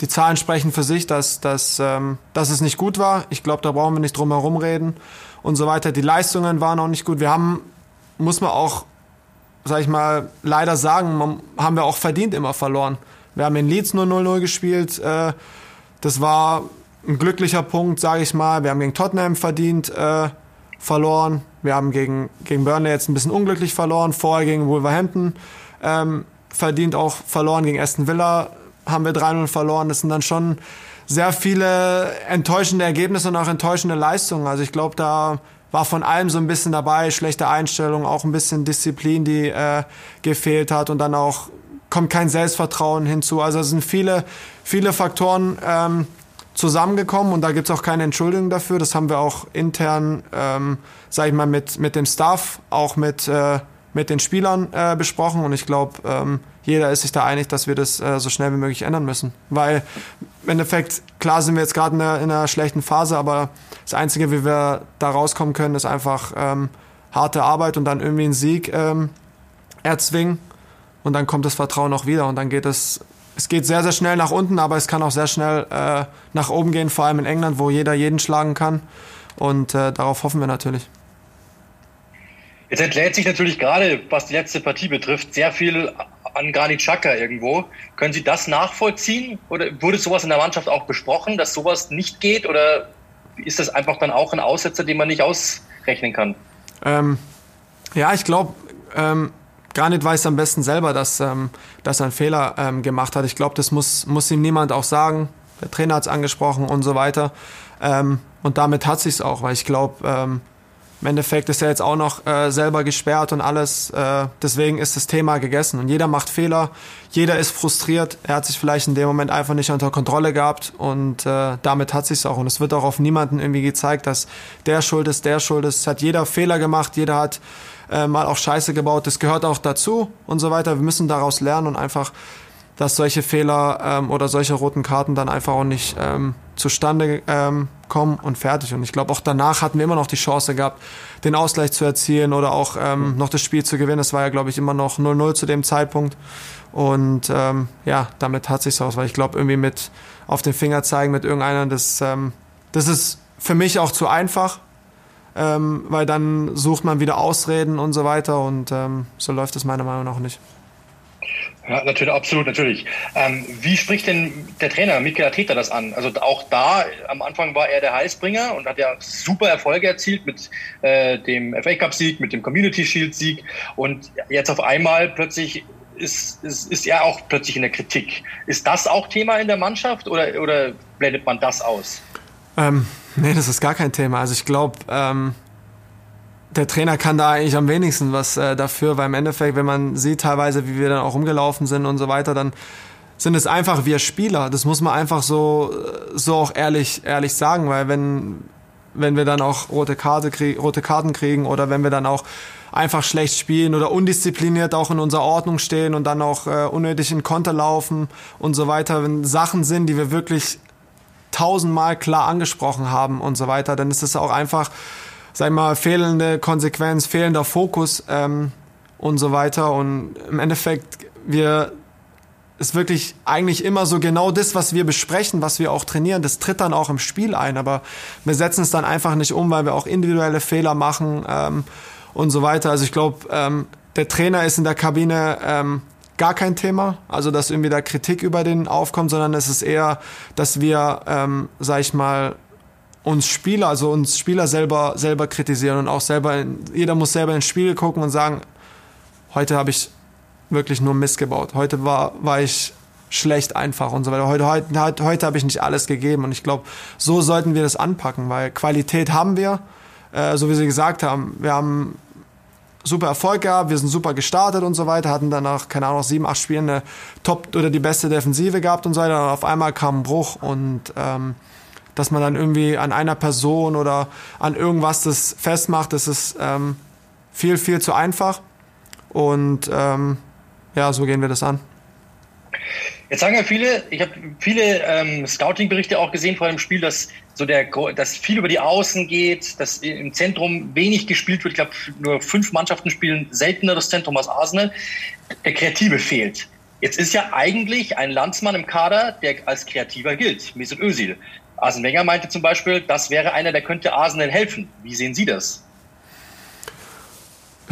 [SPEAKER 4] die Zahlen sprechen für sich, dass, dass, ähm, dass es nicht gut war. Ich glaube, da brauchen wir nicht drum herum reden und so weiter. Die Leistungen waren auch nicht gut. Wir haben, muss man auch, sag ich mal, leider sagen, haben wir auch verdient immer verloren. Wir haben in Leeds nur 0-0 gespielt. Äh, das war ein glücklicher Punkt, sage ich mal. Wir haben gegen Tottenham verdient äh, verloren. Wir haben gegen, gegen Burnley jetzt ein bisschen unglücklich verloren. Vorher gegen Wolverhampton ähm, verdient auch verloren. Gegen Aston Villa haben wir 3-0 verloren. Das sind dann schon sehr viele enttäuschende Ergebnisse und auch enttäuschende Leistungen. Also ich glaube, da war von allem so ein bisschen dabei, schlechte Einstellung, auch ein bisschen Disziplin, die äh, gefehlt hat und dann auch kommt kein Selbstvertrauen hinzu. Also es sind viele, viele Faktoren ähm, zusammengekommen und da gibt es auch keine Entschuldigung dafür. Das haben wir auch intern, ähm, sage ich mal, mit, mit dem Staff, auch mit, äh, mit den Spielern äh, besprochen und ich glaube, ähm, jeder ist sich da einig, dass wir das äh, so schnell wie möglich ändern müssen. Weil im Endeffekt, klar sind wir jetzt gerade in, in, einer schlechten Phase, aber das Einzige, wie wir da rauskommen können, ist einfach ähm, harte Arbeit und dann irgendwie einen Sieg ähm, erzwingen. Und dann kommt das Vertrauen auch wieder und dann geht es, es geht sehr, sehr schnell nach unten, aber es kann auch sehr schnell äh, nach oben gehen, vor allem in England, wo jeder jeden schlagen kann. Und äh, darauf hoffen wir natürlich.
[SPEAKER 3] Jetzt entlädt sich natürlich gerade, was die letzte Partie betrifft, sehr viel an Granit Xhaka irgendwo. Können Sie das nachvollziehen? Oder wurde sowas in der Mannschaft auch besprochen, dass sowas nicht geht? Oder ist das einfach dann auch ein Aussetzer, den man nicht ausrechnen kann?
[SPEAKER 4] Ähm, ja, ich glaube, ähm, Granit weiß am besten selber, dass, ähm, dass er einen Fehler ähm, gemacht hat. Ich glaube, das muss, muss ihm niemand auch sagen. Der Trainer hat es angesprochen und so weiter. Ähm, und damit hat sich's auch, weil ich glaube, ähm, im Endeffekt ist er jetzt auch noch äh, selber gesperrt und alles. Äh, deswegen ist das Thema gegessen. Und jeder macht Fehler, jeder ist frustriert. Er hat sich vielleicht in dem Moment einfach nicht unter Kontrolle gehabt und äh, damit hat sich's auch. Und es wird auch auf niemanden irgendwie gezeigt, dass der schuld ist, der schuld ist. Es hat jeder Fehler gemacht, jeder hat äh, mal auch Scheiße gebaut. Das gehört auch dazu und so weiter. Wir müssen daraus lernen und einfach dass solche Fehler ähm, oder solche roten Karten dann einfach auch nicht ähm, zustande ähm, kommen und fertig. Und ich glaube, auch danach hatten wir immer noch die Chance gehabt, den Ausgleich zu erzielen oder auch ähm, noch das Spiel zu gewinnen. Es war ja, glaube ich, immer noch 0-0 zu dem Zeitpunkt. Und ähm, ja, damit hat sich's aus, weil ich glaube, irgendwie mit auf den Finger zeigen mit irgendeiner, das, ähm, das ist für mich auch zu einfach, ähm, weil dann sucht man wieder Ausreden und so weiter und ähm, so läuft es meiner Meinung nach nicht.
[SPEAKER 3] Ja, natürlich, absolut, natürlich. Ähm, wie spricht denn der Trainer Mikel Arteta das an? Also auch da, am Anfang war er der Heißbringer und hat ja super Erfolge erzielt mit äh, dem FA Cup Sieg, mit dem Community Shield Sieg und jetzt auf einmal plötzlich ist, ist, ist er auch plötzlich in der Kritik. Ist das auch Thema in der Mannschaft oder, oder blendet man das aus?
[SPEAKER 4] Ähm, nee, das ist gar kein Thema. Also ich glaube, ähm, der Trainer kann da eigentlich am wenigsten was äh, dafür, weil im Endeffekt, wenn man sieht teilweise, wie wir dann auch rumgelaufen sind und so weiter, dann sind es einfach wir Spieler. Das muss man einfach so, so auch ehrlich, ehrlich sagen, weil wenn, wenn wir dann auch rote, Karte krieg, rote Karten kriegen oder wenn wir dann auch einfach schlecht spielen oder undiszipliniert auch in unserer Ordnung stehen und dann auch äh, unnötig in Konter laufen und so weiter, wenn Sachen sind, die wir wirklich tausendmal klar angesprochen haben und so weiter, dann ist es auch einfach sag ich mal, fehlende Konsequenz, fehlender Fokus ähm, und so weiter. Und im Endeffekt, wir ist wirklich eigentlich immer so genau das, was wir besprechen, was wir auch trainieren, das tritt dann auch im Spiel ein. Aber wir setzen es dann einfach nicht um, weil wir auch individuelle Fehler machen ähm, und so weiter. Also ich glaube, ähm, der Trainer ist in der Kabine ähm, gar kein Thema, also dass irgendwie da Kritik über den aufkommt, sondern es ist eher, dass wir, ähm, sag ich mal, uns Spieler, also uns Spieler selber, selber kritisieren und auch selber, in, jeder muss selber ins Spiel gucken und sagen, heute habe ich wirklich nur Mist gebaut. Heute war, war ich schlecht einfach und so weiter. Heute, heute, heute habe ich nicht alles gegeben und ich glaube, so sollten wir das anpacken, weil Qualität haben wir, äh, so wie Sie gesagt haben. Wir haben super Erfolg gehabt, wir sind super gestartet und so weiter, hatten danach, keine Ahnung, sieben, acht Spiele eine Top- oder die beste Defensive gehabt und so weiter. Und auf einmal kam ein Bruch und ähm, dass man dann irgendwie an einer Person oder an irgendwas das festmacht, das ist ähm, viel, viel zu einfach. Und ähm, ja, so gehen wir das an.
[SPEAKER 3] Jetzt sagen ja viele, ich habe viele ähm, Scouting-Berichte auch gesehen vor dem Spiel, dass so der, dass viel über die Außen geht, dass im Zentrum wenig gespielt wird. Ich glaube, nur fünf Mannschaften spielen seltener das Zentrum als Arsenal. Der Kreative fehlt. Jetzt ist ja eigentlich ein Landsmann im Kader, der als Kreativer gilt, Mesut Özil. Arsene Wenger meinte zum Beispiel, das wäre einer, der könnte Arsenal helfen. Wie sehen Sie das?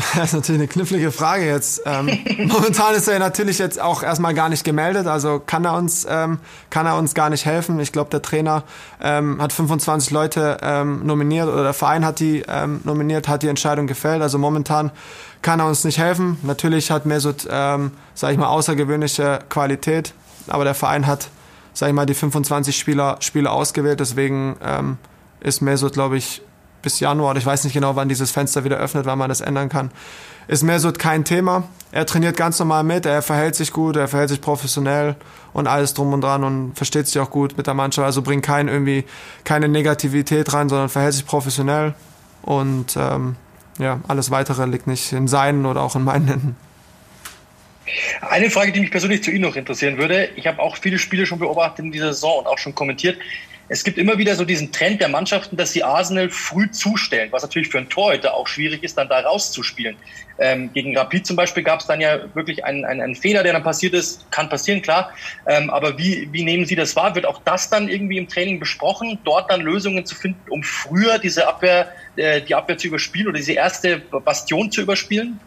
[SPEAKER 4] Das ist natürlich eine knifflige Frage jetzt. Ähm, momentan ist er natürlich jetzt auch erstmal gar nicht gemeldet, also kann er uns, ähm, kann er uns gar nicht helfen. Ich glaube, der Trainer ähm, hat 25 Leute ähm, nominiert oder der Verein hat die ähm, nominiert, hat die Entscheidung gefällt. Also momentan kann er uns nicht helfen. Natürlich hat Mesut, ähm, sage ich mal, außergewöhnliche Qualität, aber der Verein hat sag ich mal, die 25 Spieler, Spieler ausgewählt. Deswegen ähm, ist Mesut, glaube ich, bis Januar, ich weiß nicht genau, wann dieses Fenster wieder öffnet, wann man das ändern kann, ist Mesut kein Thema. Er trainiert ganz normal mit, er verhält sich gut, er verhält sich professionell und alles drum und dran und versteht sich auch gut mit der Mannschaft. Also bringt kein, irgendwie keine Negativität rein, sondern verhält sich professionell und ähm, ja, alles weitere liegt nicht in seinen oder auch in meinen Händen.
[SPEAKER 3] Eine Frage, die mich persönlich zu Ihnen noch interessieren würde. Ich habe auch viele Spiele schon beobachtet in dieser Saison und auch schon kommentiert. Es gibt immer wieder so diesen Trend der Mannschaften, dass sie Arsenal früh zustellen, was natürlich für einen Torhüter auch schwierig ist, dann da rauszuspielen. Ähm, gegen Rapid zum Beispiel gab es dann ja wirklich einen, einen, einen, Fehler, der dann passiert ist. Kann passieren, klar. Ähm, aber wie, wie nehmen Sie das wahr? Wird auch das dann irgendwie im Training besprochen, dort dann Lösungen zu finden, um früher diese Abwehr, äh, die Abwehr zu überspielen oder diese erste Bastion zu überspielen?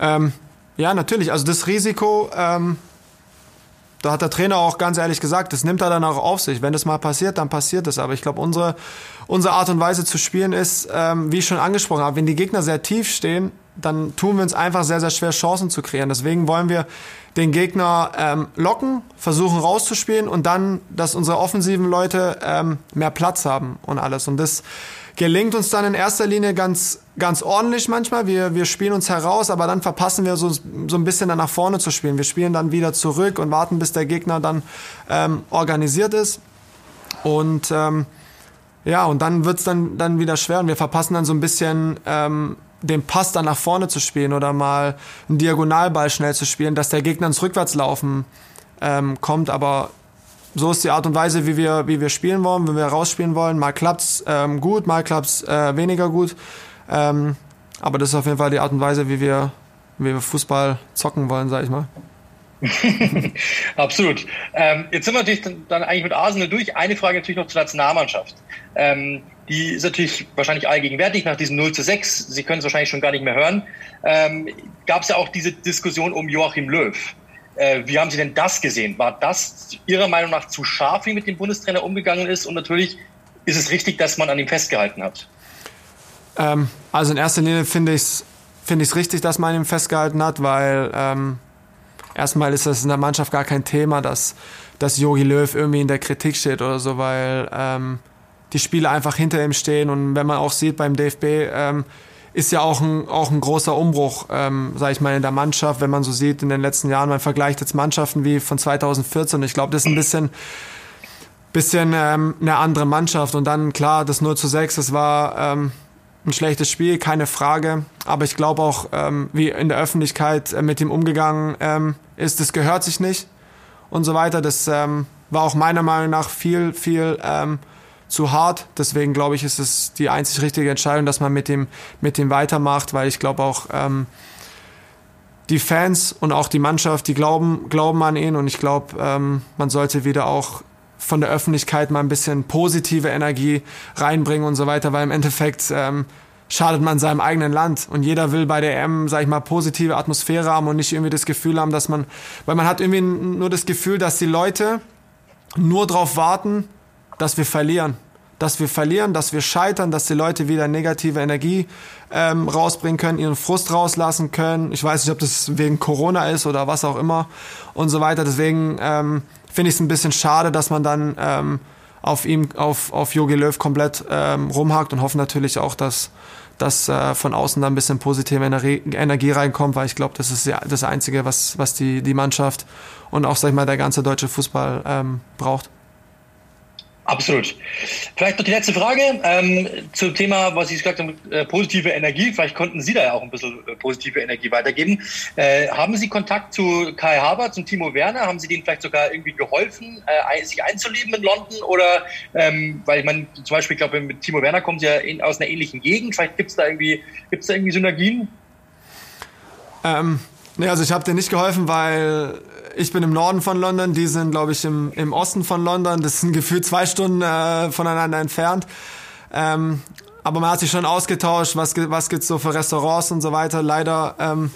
[SPEAKER 4] Ähm, ja, natürlich. Also das Risiko, ähm, da hat der Trainer auch ganz ehrlich gesagt, das nimmt er dann auch auf sich. Wenn das mal passiert, dann passiert es. Aber ich glaube, unsere, unsere Art und Weise zu spielen ist, ähm, wie ich schon angesprochen habe, wenn die Gegner sehr tief stehen, dann tun wir uns einfach sehr, sehr schwer, Chancen zu kreieren. Deswegen wollen wir den Gegner ähm, locken, versuchen rauszuspielen und dann, dass unsere offensiven Leute ähm, mehr Platz haben und alles. Und das gelingt uns dann in erster Linie ganz, ganz ordentlich manchmal. Wir, wir spielen uns heraus, aber dann verpassen wir so, so ein bisschen dann nach vorne zu spielen. Wir spielen dann wieder zurück und warten, bis der Gegner dann ähm, organisiert ist. Und ähm, ja, und dann wird's dann, dann wieder schwer und wir verpassen dann so ein bisschen ähm, den Pass dann nach vorne zu spielen oder mal einen Diagonalball schnell zu spielen, dass der Gegner ins Rückwärtslaufen ähm, kommt. Aber so ist die Art und Weise, wie wir, wie wir spielen wollen, wie wir rausspielen wollen. Mal klappt's ähm, gut, mal klappt's äh, weniger gut. Ähm, aber das ist auf jeden Fall die Art und Weise, wie wir, wie wir Fußball zocken wollen, sag ich mal.
[SPEAKER 3] Absolut. Ähm, jetzt sind wir natürlich dann, dann, eigentlich mit Arsenal durch. Eine Frage natürlich noch zur Nationalmannschaft. Ähm, die ist natürlich wahrscheinlich allgegenwärtig nach diesem 0 zu 6. Sie können es wahrscheinlich schon gar nicht mehr hören. Ähm, Gab es ja auch diese Diskussion um Joachim Löw. Äh, wie haben Sie denn das gesehen? War das Ihrer Meinung nach zu scharf, wie mit dem Bundestrainer umgegangen ist? Und natürlich ist es richtig, dass man an ihm festgehalten hat.
[SPEAKER 4] Ähm, also in erster Linie finde ich es finde ich richtig, dass man an ihm festgehalten hat, weil ähm, erstmal ist das in der Mannschaft gar kein Thema, dass dass Jogi Löw irgendwie in der Kritik steht oder so, weil ähm, die Spieler einfach hinter ihm stehen und wenn man auch sieht beim DFB ähm, ist ja auch ein, auch ein großer Umbruch, ähm, sage ich mal, in der Mannschaft, wenn man so sieht in den letzten Jahren. Man vergleicht jetzt Mannschaften wie von 2014. Ich glaube, das ist ein bisschen, bisschen ähm, eine andere Mannschaft. Und dann, klar, das 0 zu 6, das war ähm, ein schlechtes Spiel, keine Frage. Aber ich glaube auch, ähm, wie in der Öffentlichkeit äh, mit ihm umgegangen ähm, ist, das gehört sich nicht und so weiter. Das ähm, war auch meiner Meinung nach viel, viel ähm, zu hart. Deswegen glaube ich, ist es die einzig richtige Entscheidung, dass man mit dem, mit dem weitermacht, weil ich glaube auch, ähm, die Fans und auch die Mannschaft, die glauben, glauben an ihn und ich glaube, ähm, man sollte wieder auch von der Öffentlichkeit mal ein bisschen positive Energie reinbringen und so weiter, weil im Endeffekt ähm, schadet man seinem eigenen Land und jeder will bei der M, sag ich mal, positive Atmosphäre haben und nicht irgendwie das Gefühl haben, dass man, weil man hat irgendwie nur das Gefühl, dass die Leute nur darauf warten, dass wir verlieren. Dass wir verlieren, dass wir scheitern, dass die Leute wieder negative Energie ähm, rausbringen können, ihren Frust rauslassen können. Ich weiß nicht, ob das wegen Corona ist oder was auch immer und so weiter. Deswegen ähm, finde ich es ein bisschen schade, dass man dann ähm, auf ihm, auf, auf Jogi Löw komplett ähm, rumhakt und hoffe natürlich auch, dass, dass äh, von außen da ein bisschen positive Energie, Energie reinkommt, weil ich glaube, das ist das Einzige, was, was die, die Mannschaft und auch, sag ich mal, der ganze deutsche Fußball ähm, braucht.
[SPEAKER 3] Absolut. Vielleicht noch die letzte Frage ähm, zum Thema, was Sie gesagt haben, äh, positive Energie. Vielleicht konnten Sie da ja auch ein bisschen äh, positive Energie weitergeben. Äh, haben Sie Kontakt zu Kai Haber, zum Timo Werner? Haben Sie denen vielleicht sogar irgendwie geholfen, äh, sich einzuleben in London? Oder, ähm, weil man zum Beispiel, ich glaube, mit Timo Werner kommen Sie ja in, aus einer ähnlichen Gegend. Vielleicht gibt es da da irgendwie Synergien?
[SPEAKER 4] Ähm, nee, also ich habe denen nicht geholfen, weil ich bin im Norden von London, die sind, glaube ich, im, im Osten von London. Das sind gefühlt zwei Stunden äh, voneinander entfernt. Ähm, aber man hat sich schon ausgetauscht, was, was gibt's so für Restaurants und so weiter. Leider ähm,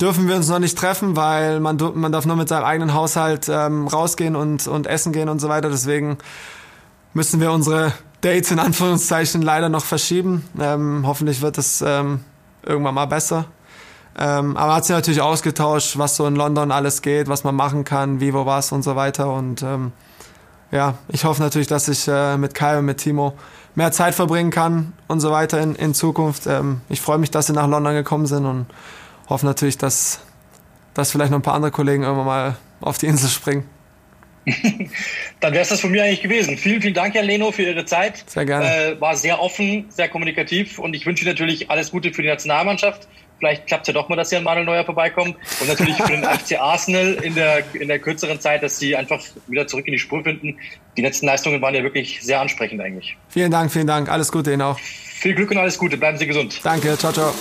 [SPEAKER 4] dürfen wir uns noch nicht treffen, weil man, man darf nur mit seinem eigenen Haushalt ähm, rausgehen und, und essen gehen und so weiter. Deswegen müssen wir unsere Dates in Anführungszeichen leider noch verschieben. Ähm, hoffentlich wird es ähm, irgendwann mal besser. Ähm, aber hat sich natürlich ausgetauscht, was so in London alles geht, was man machen kann, wie, wo, was und so weiter. Und ähm, ja, ich hoffe natürlich, dass ich äh, mit Kai und mit Timo mehr Zeit verbringen kann und so weiter in, in Zukunft. Ähm, ich freue mich, dass sie nach London gekommen sind und hoffe natürlich, dass, dass vielleicht noch ein paar andere Kollegen irgendwann mal auf die Insel springen.
[SPEAKER 3] Dann wäre es das von mir eigentlich gewesen. Vielen, vielen Dank, Herr Leno, für Ihre Zeit.
[SPEAKER 4] Sehr gerne.
[SPEAKER 3] Äh, war sehr offen, sehr kommunikativ und ich wünsche natürlich alles Gute für die Nationalmannschaft. Vielleicht klappt es ja doch mal, dass Sie an Manuel Neuer vorbeikommen. Und natürlich für den FC Arsenal in der, in der kürzeren Zeit, dass Sie einfach wieder zurück in die Spur finden. Die letzten Leistungen waren ja wirklich sehr ansprechend eigentlich.
[SPEAKER 4] Vielen Dank, vielen Dank. Alles Gute Ihnen auch.
[SPEAKER 3] Viel Glück und alles Gute. Bleiben Sie gesund.
[SPEAKER 4] Danke. Ciao, ciao.